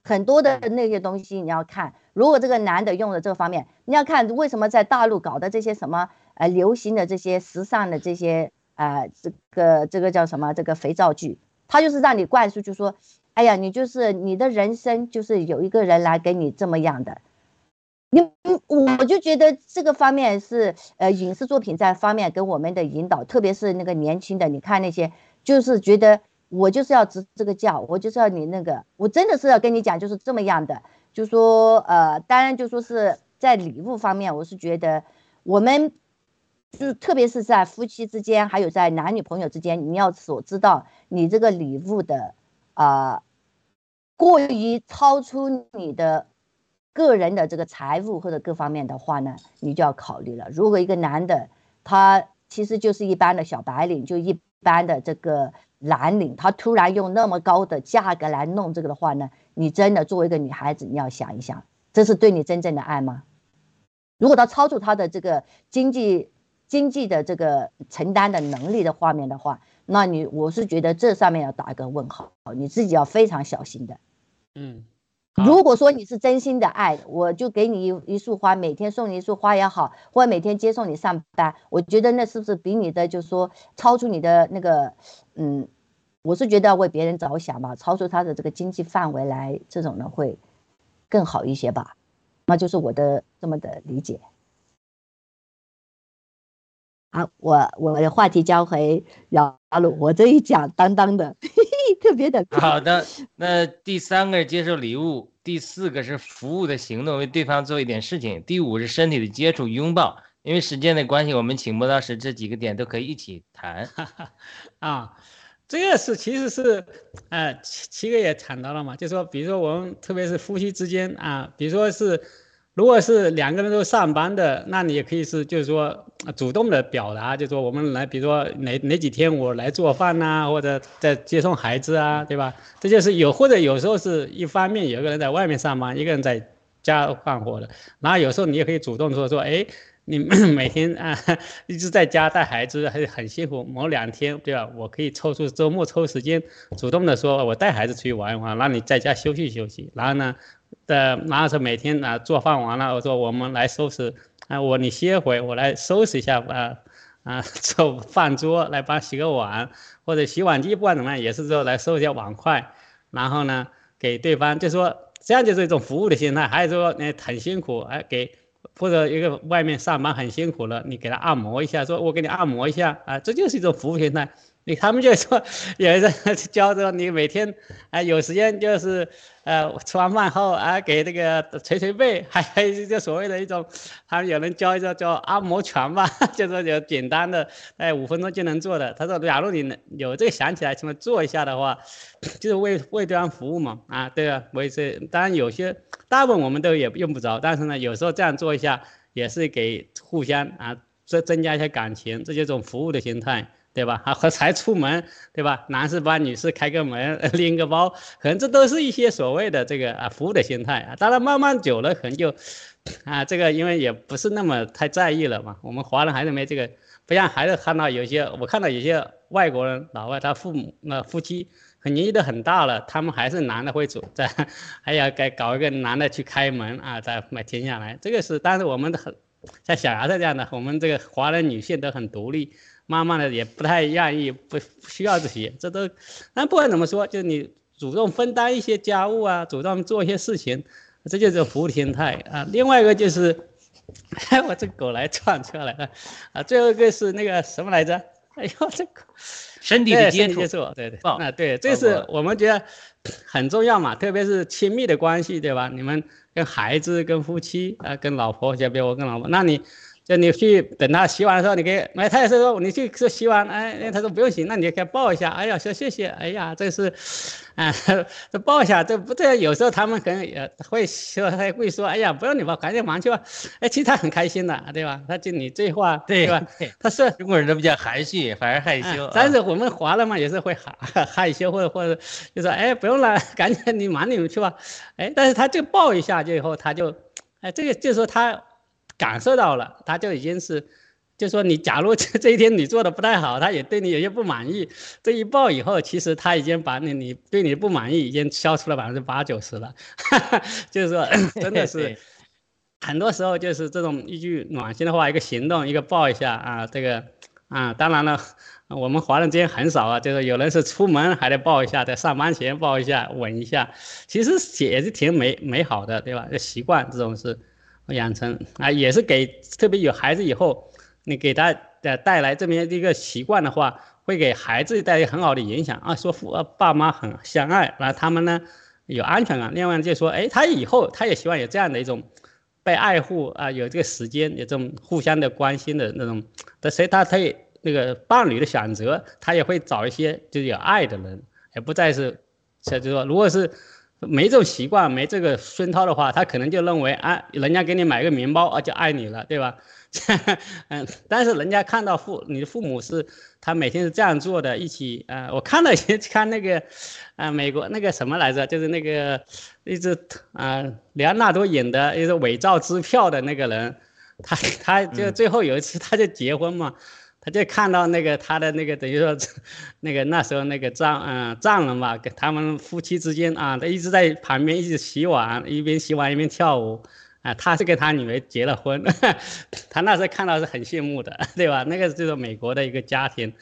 很多的那些东西你要看，如果这个男的用的这个方面，你要看为什么在大陆搞的这些什么呃流行的这些时尚的这些。啊，这个这个叫什么？这个肥皂剧，他就是让你灌输，就说，哎呀，你就是你的人生就是有一个人来给你这么样的，你我就觉得这个方面是呃影视作品在方面给我们的引导，特别是那个年轻的，你看那些就是觉得我就是要执这个教，我就是要你那个，我真的是要跟你讲就是这么样的，就说呃，当然就说是在礼物方面，我是觉得我们。就特别是在夫妻之间，还有在男女朋友之间，你要所知道你这个礼物的啊，过于超出你的个人的这个财务或者各方面的话呢，你就要考虑了。如果一个男的他其实就是一般的小白领，就一般的这个蓝领，他突然用那么高的价格来弄这个的话呢，你真的作为一个女孩子，你要想一想，这是对你真正的爱吗？如果他超出他的这个经济，经济的这个承担的能力的画面的话，那你我是觉得这上面要打一个问号，你自己要非常小心的。嗯，如果说你是真心的爱，我就给你一一束花，每天送你一束花也好，或者每天接送你上班，我觉得那是不是比你的就是说超出你的那个，嗯，我是觉得要为别人着想吧，超出他的这个经济范围来，这种呢会更好一些吧，那就是我的这么的理解。好，我我的话题交回姚鲁，我这一讲当当的，特别的。好的，那第三个是接受礼物，第四个是服务的行动，为对方做一点事情，第五是身体的接触拥抱。因为时间的关系，我们请不到时这几个点都可以一起谈。(laughs) 啊，这个是其实是，呃，七七个也谈到了嘛，就说比如说我们特别是夫妻之间啊，比如说是。如果是两个人都上班的，那你也可以是，就是说主动的表达，就说我们来，比如说哪哪几天我来做饭呐，或者在接送孩子啊，对吧？这就是有，或者有时候是一方面有一个人在外面上班，一个人在家干活的，然后有时候你也可以主动说说，哎，你 (laughs) 每天啊一直在家带孩子还是很辛苦，某两天对吧？我可以抽出周末抽时间，主动的说，我带孩子出去玩一玩，让你在家休息休息。然后呢，的然后是每天啊做饭完了，我说我们来收拾啊，我你歇会，我来收拾一下啊啊 (laughs) 做饭桌，来帮洗个碗，或者洗碗机不管怎么样也是说来收一下碗筷，然后呢给对方就说这样就是一种服务的心态，还是说你很辛苦哎给。或者一个外面上班很辛苦了，你给他按摩一下，说我给你按摩一下啊，这就是一种服务心态。你他们就说，有人教着你每天啊有时间就是呃吃完饭后啊给那个捶捶背，还还有就所谓的一种，他们有人教一个叫按摩拳吧，(laughs) 就说有简单的哎五分钟就能做的。他说，假如你能有这个想起来什么做一下的话，就是为为对方服务嘛啊对啊，为这当然有些大部分我们都也用不着，但是呢有时候这样做一下也是给互相啊增增加一些感情，这就是一种服务的心态。对吧？啊，和才出门，对吧？男士帮女士开个门，(laughs) 拎个包，可能这都是一些所谓的这个啊服务的心态啊。当然，慢慢久了，可能就，啊，这个因为也不是那么太在意了嘛。我们华人还是没这个，不像还是看到有些，我看到有些外国人老外，他父母那夫妻很年纪都很大了，他们还是男的会走在，(laughs) 还要该搞一个男的去开门啊，再买停下来。这个是，但是我们的很像小牙子这样的，我们这个华人女性都很独立。慢慢的也不太愿意，不不需要这些，这都，但不管怎么说，就是你主动分担一些家务啊，主动做一些事情，这就是服务心态啊。另外一个就是，哎 (laughs) 我这狗来撞车来了，啊，最后一个是那个什么来着？哎呦，这个身体的接触，对对，啊对，这是我们觉得很重要嘛，特别是亲密的关系，对吧？你们跟孩子、跟夫妻啊、跟老婆，就比如我跟老婆，那你。就你去等他洗碗的时候，你给哎，他也是说你去说洗碗，哎，他说不用洗，那你给他抱一下，哎呀，说谢谢，哎呀，这是，啊，(laughs) 这抱一下，这不对有时候他们可能也会说，他会说，哎呀，不用你抱，赶紧忙去吧，哎，其实他很开心的，对吧？他就你这话，对吧？他是中国人都比较含蓄，反而害羞。但是我们华人嘛，也是会害害羞，或者或者就说，哎，不用了，(laughs) 赶紧你忙你们去吧，哎，但是他就抱一下，就以后他就，哎，这个就是说他。感受到了，他就已经是，就说你假如这这一天你做的不太好，他也对你有些不满意。这一报以后，其实他已经把你你对你的不满意已经消除了百分之八九十了。(laughs) 就是说，(laughs) 真的是，很多时候就是这种一句暖心的话，一个行动，一个抱一下啊，这个啊，当然了，我们华人之间很少啊，就是有人是出门还得抱一下，在上班前抱一下，吻一下，其实也是挺美美好的，对吧？习惯这种是。养成啊，也是给特别有孩子以后，你给他的带来这么一个习惯的话，会给孩子带来很好的影响啊。说父爸妈很相爱，然后他们呢有安全感。另外就是说，哎，他以后他也希望有这样的一种被爱护啊，有这个时间，有这种互相的关心的那种。所以他可以那个伴侣的选择，他也会找一些就是有爱的人，也不再是，就是说，如果是。没这种习惯，没这个熏陶的话，他可能就认为啊，人家给你买个面包啊，就爱你了，对吧？嗯，(laughs) 但是人家看到父，你的父母是，他每天是这样做的，一起啊，我看了些看那个，啊，美国那个什么来着，就是那个一直啊，莱昂纳多演的，一个伪造支票的那个人，他他就最后有一次他就结婚嘛。他就看到那个他的那个等于说，那个那时候那个丈嗯丈人嘛，跟他们夫妻之间啊，他一直在旁边一直洗碗，一边洗碗一边跳舞，啊，他是跟他女儿结了婚，(laughs) 他那时候看到是很羡慕的，对吧？那个就是美国的一个家庭。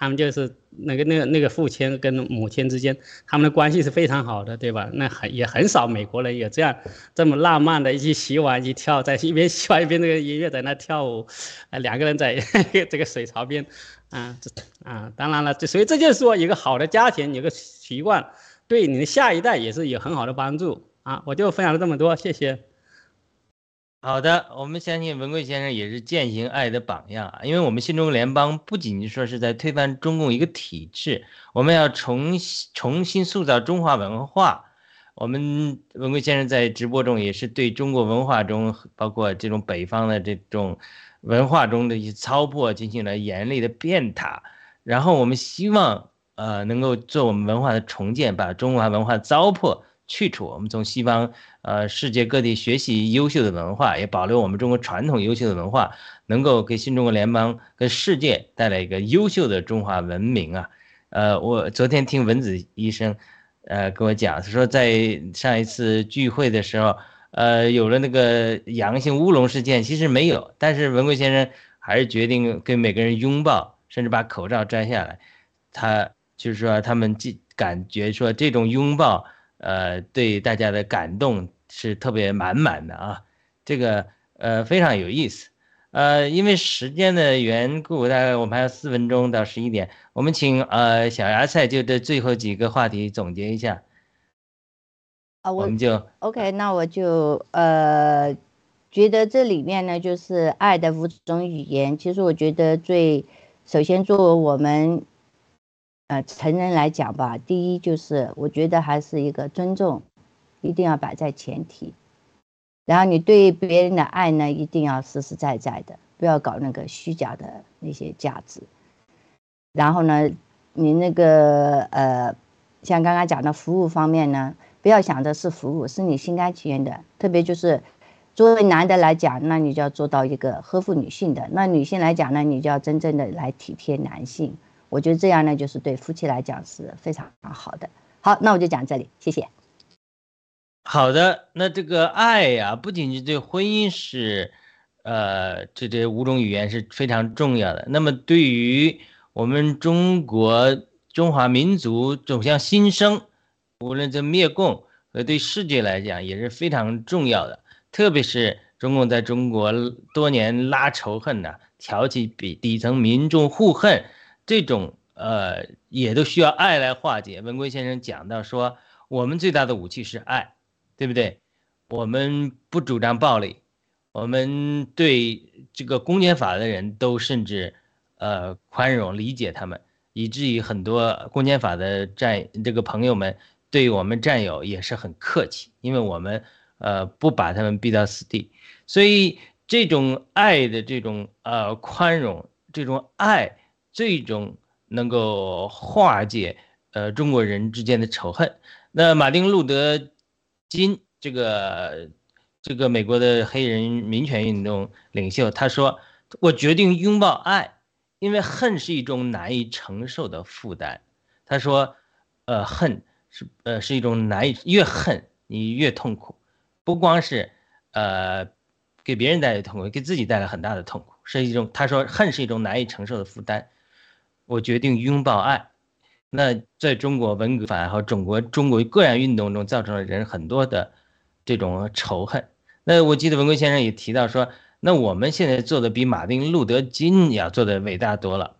他们就是那个那个那个父亲跟母亲之间，他们的关系是非常好的，对吧？那很也很少美国人有这样这么浪漫的，一起洗碗一起跳，在一边洗碗一边那个音乐在那跳舞，啊，两个人在这个水槽边，啊，这啊，当然了，这所以这就是说，一个好的家庭，有个习惯，对你的下一代也是有很好的帮助啊。我就分享了这么多，谢谢。好的，我们相信文贵先生也是践行爱的榜样啊，因为我们新中国联邦不仅仅说是在推翻中共一个体制，我们要重新重新塑造中华文化。我们文贵先生在直播中也是对中国文化中，包括这种北方的这种文化中的一些糟粕进行了严厉的鞭挞，然后我们希望呃能够做我们文化的重建，把中华文化糟粕。去除。我们从西方呃世界各地学习优秀的文化，也保留我们中国传统优秀的文化，能够给新中国联邦跟世界带来一个优秀的中华文明啊。呃，我昨天听文子医生，呃，跟我讲，他说在上一次聚会的时候，呃，有了那个阳性乌龙事件，其实没有，但是文贵先生还是决定跟每个人拥抱，甚至把口罩摘下来。他就是说，他们既感觉说这种拥抱，呃，对大家的感动是特别满满的啊，这个呃非常有意思。呃，因为时间的缘故，大概我们还有四分钟到十一点，我们请呃小芽菜就这最后几个话题总结一下。啊，我我们就 OK，那我就呃觉得这里面呢，就是爱的五种语言。其实我觉得最首先作为我们呃成人来讲吧，第一就是我觉得还是一个尊重，一定要摆在前提。然后你对别人的爱呢，一定要实实在在的，不要搞那个虚假的那些价值。然后呢，你那个呃，像刚刚讲的服务方面呢，不要想着是服务，是你心甘情愿的。特别就是作为男的来讲，那你就要做到一个呵护女性的；那女性来讲呢，你就要真正的来体贴男性。我觉得这样呢，就是对夫妻来讲是非常好的。好，那我就讲这里，谢谢。好的，那这个爱呀，不仅仅对婚姻是，呃，这这五种语言是非常重要的。那么对于我们中国中华民族走向新生，无论在灭共和对世界来讲也是非常重要的。特别是中共在中国多年拉仇恨呐、挑起底底层民众互恨，这种呃也都需要爱来化解。文贵先生讲到说，我们最大的武器是爱。对不对？我们不主张暴力，我们对这个公检法的人都甚至呃宽容理解他们，以至于很多公检法的战这个朋友们对我们战友也是很客气，因为我们呃不把他们逼到死地，所以这种爱的这种呃宽容，这种爱最终能够化解呃中国人之间的仇恨。那马丁路德。金这个这个美国的黑人民权运动领袖，他说：“我决定拥抱爱，因为恨是一种难以承受的负担。”他说：“呃，恨是呃是一种难以越恨你越痛苦，不光是呃给别人带来痛苦，给自己带来很大的痛苦，是一种他说恨是一种难以承受的负担。我决定拥抱爱。”那在中国文革法和中国中国个人运动中，造成了人很多的这种仇恨。那我记得文贵先生也提到说，那我们现在做的比马丁路德金要做的伟大多了。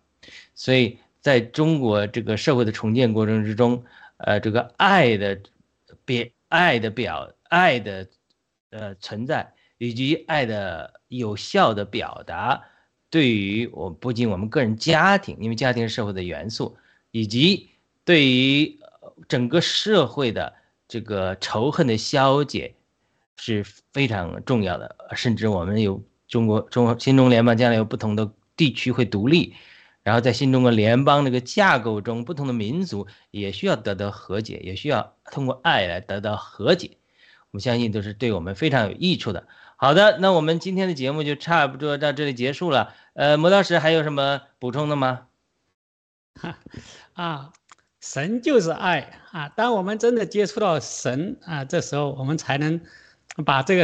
所以在中国这个社会的重建过程之中，呃，这个爱的表、爱的表、爱的呃存在，以及爱的有效的表达，对于我不仅我们个人家庭，因为家庭是社会的元素。以及对于整个社会的这个仇恨的消解是非常重要的，甚至我们有中国中新中国联邦将来有不同的地区会独立，然后在新中国联邦这个架构中，不同的民族也需要得到和解，也需要通过爱来得到和解。我们相信都是对我们非常有益处的。好的，那我们今天的节目就差不多到这里结束了。呃，磨刀石还有什么补充的吗？啊，(laughs) 神就是爱啊！当我们真的接触到神啊，这时候我们才能把这个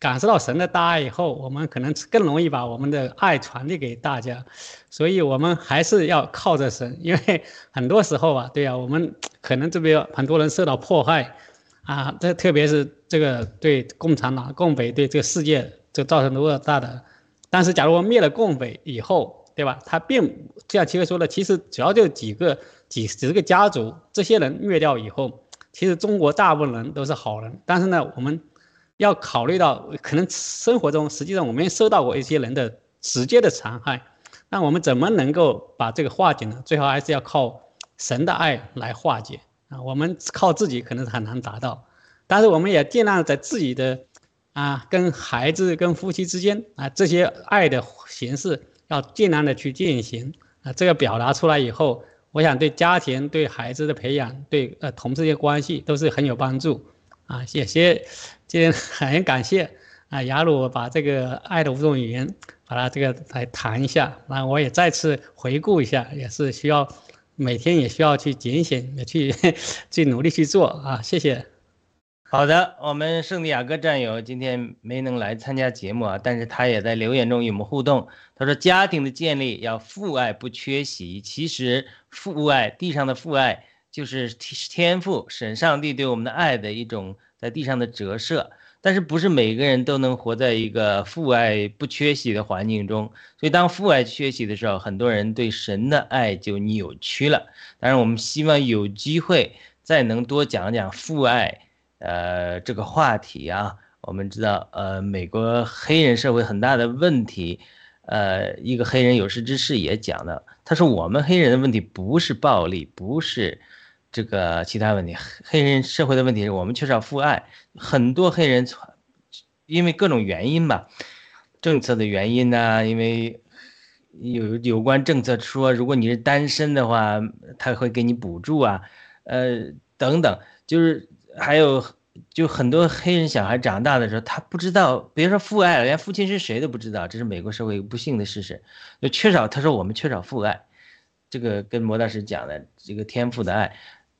感受到神的大爱以后，我们可能更容易把我们的爱传递给大家。所以，我们还是要靠着神，因为很多时候啊，对啊，我们可能这边很多人受到迫害啊，这特别是这个对共产党、共匪对这个世界就造成多大的。但是，假如我灭了共匪以后，对吧？他并像七哥说的，其实主要就几个、几十个家族，这些人灭掉以后，其实中国大部分人都是好人。但是呢，我们要考虑到，可能生活中实际上我们也受到过一些人的直接的残害，那我们怎么能够把这个化解呢？最后还是要靠神的爱来化解啊！我们靠自己可能是很难达到，但是我们也尽量在自己的啊，跟孩子、跟夫妻之间啊，这些爱的形式。要尽量的去进行啊，这个表达出来以后，我想对家庭、对孩子的培养、对呃同事的关系都是很有帮助啊，谢谢，今天 (laughs) 很感谢啊，雅鲁把这个爱的五种语言，把它这个来谈一下，那我也再次回顾一下，也是需要每天也需要去警醒，也 (laughs) 去去努力去做啊，谢谢。好的，我们圣地亚哥战友今天没能来参加节目啊，但是他也在留言中与我们互动。他说：“家庭的建立要父爱不缺席。其实父爱，地上的父爱就是天父神上帝对我们的爱的一种在地上的折射。但是不是每个人都能活在一个父爱不缺席的环境中。所以当父爱缺席的时候，很多人对神的爱就扭曲了。当然，我们希望有机会再能多讲讲父爱。”呃，这个话题啊，我们知道，呃，美国黑人社会很大的问题，呃，一个黑人有识之士也讲了，他说我们黑人的问题不是暴力，不是这个其他问题，黑人社会的问题是我们缺少父爱，很多黑人因为各种原因吧，政策的原因呢，因为有有关政策说，如果你是单身的话，他会给你补助啊，呃，等等，就是。还有，就很多黑人小孩长大的时候，他不知道，别说父爱了，连父亲是谁都不知道，这是美国社会不幸的事实。就缺少，他说我们缺少父爱，这个跟魔大师讲的这个天赋的爱，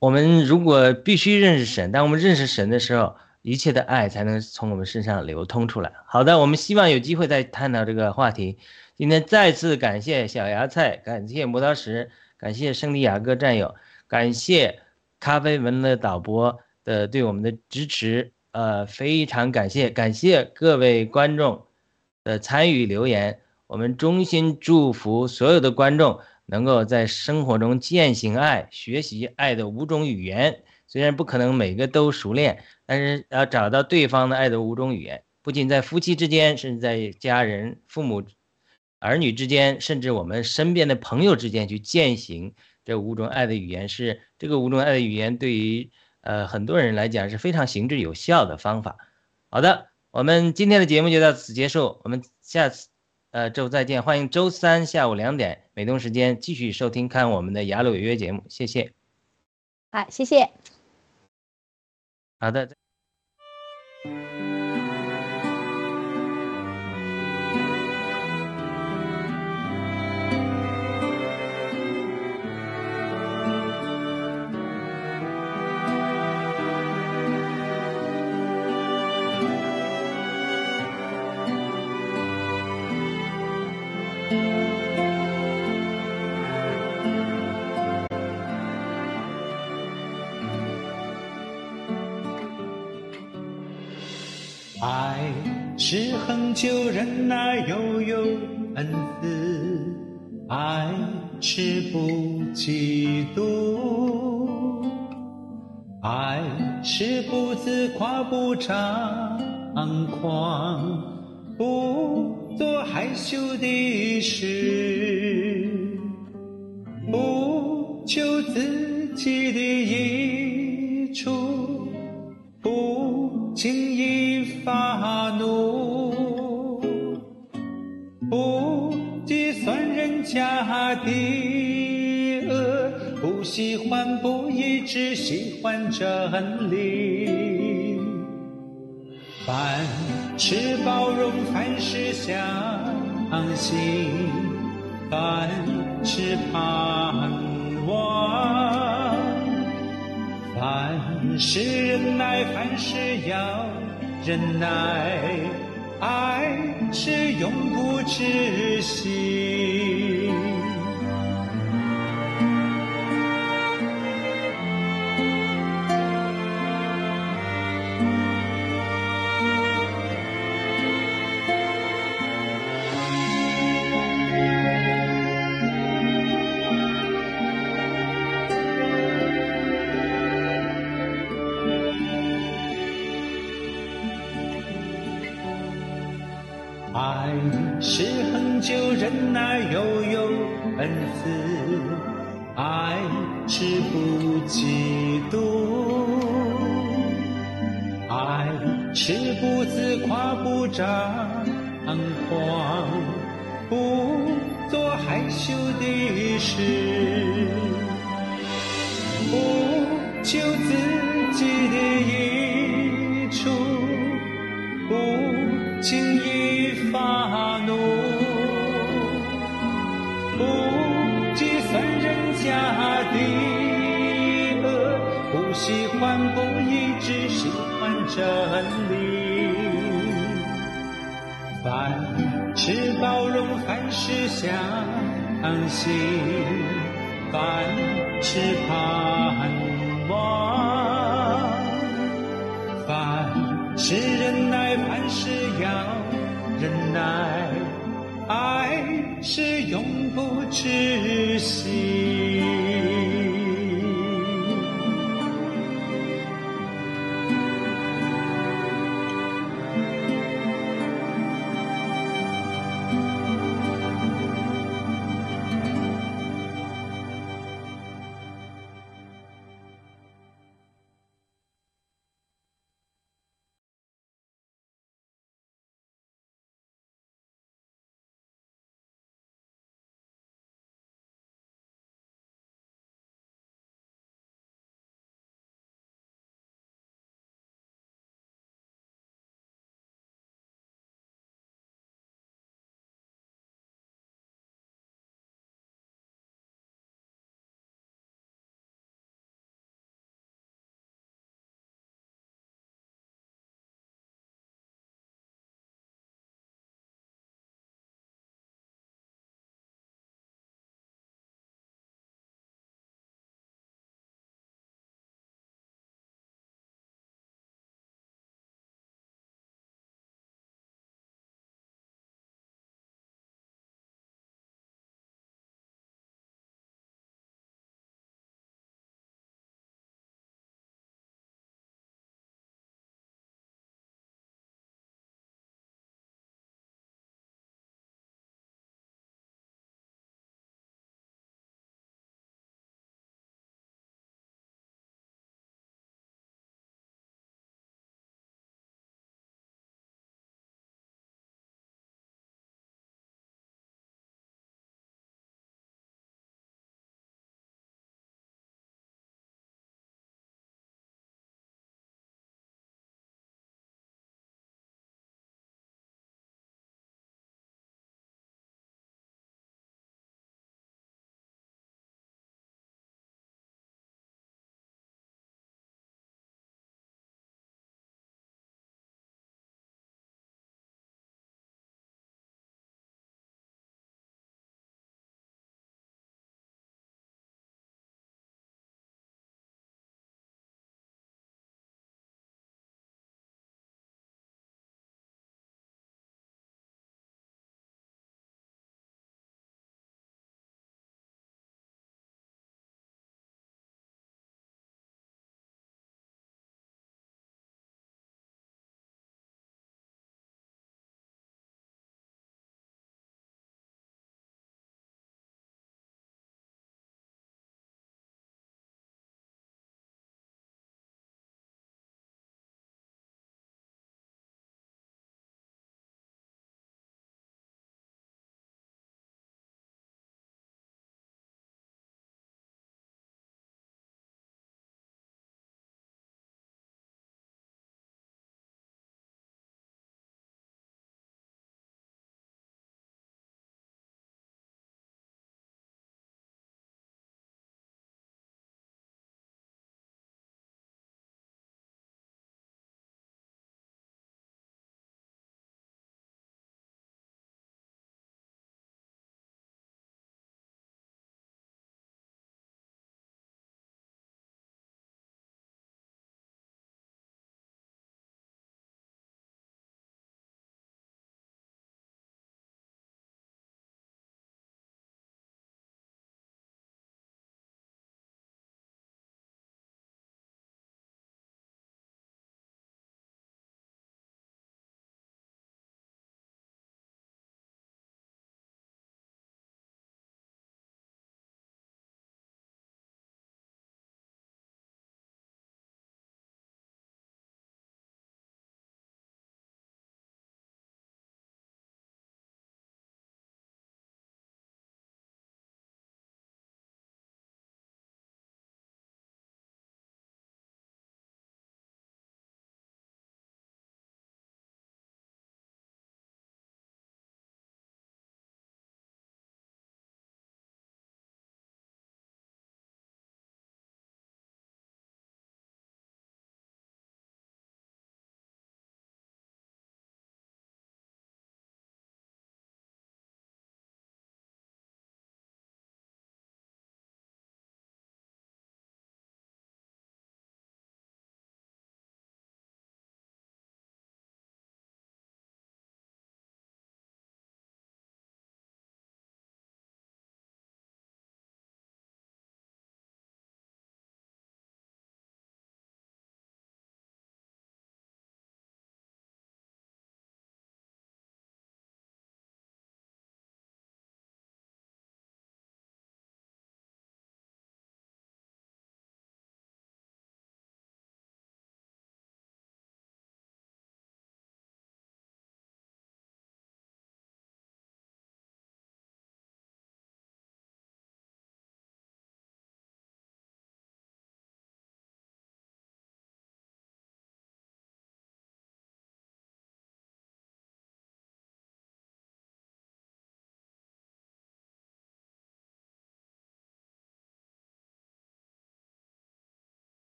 我们如果必须认识神，当我们认识神的时候，一切的爱才能从我们身上流通出来。好的，我们希望有机会再探讨这个话题。今天再次感谢小芽菜，感谢磨刀石，感谢圣地亚哥战友，感谢咖啡文的导播。的对我们的支持，呃，非常感谢，感谢各位观众的参与留言。我们衷心祝福所有的观众能够在生活中践行爱，学习爱的五种语言。虽然不可能每个都熟练，但是要找到对方的爱的五种语言，不仅在夫妻之间，甚至在家人、父母、儿女之间，甚至我们身边的朋友之间去践行这五种爱的语言，是这个五种爱的语言对于。呃，很多人来讲是非常行之有效的方法。好的，我们今天的节目就到此结束，我们下次呃周再见。欢迎周三下午两点美东时间继续收听看我们的雅鲁有约节目，谢谢。好，谢谢。好的。就忍耐，又有恩慈；爱是不嫉妒，爱是不自夸，不张狂，不做害羞的事，不求自己的家的恶，不喜欢不义，只喜欢真理。凡事包容，凡事相信，凡事盼望，凡事忍耐，凡事要忍耐，爱是永不止息。是恒久忍耐又有恩慈爱是不嫉妒爱是不自夸不张狂。是相信，凡事盼望，凡事忍耐，凡事要忍耐，爱是永不止。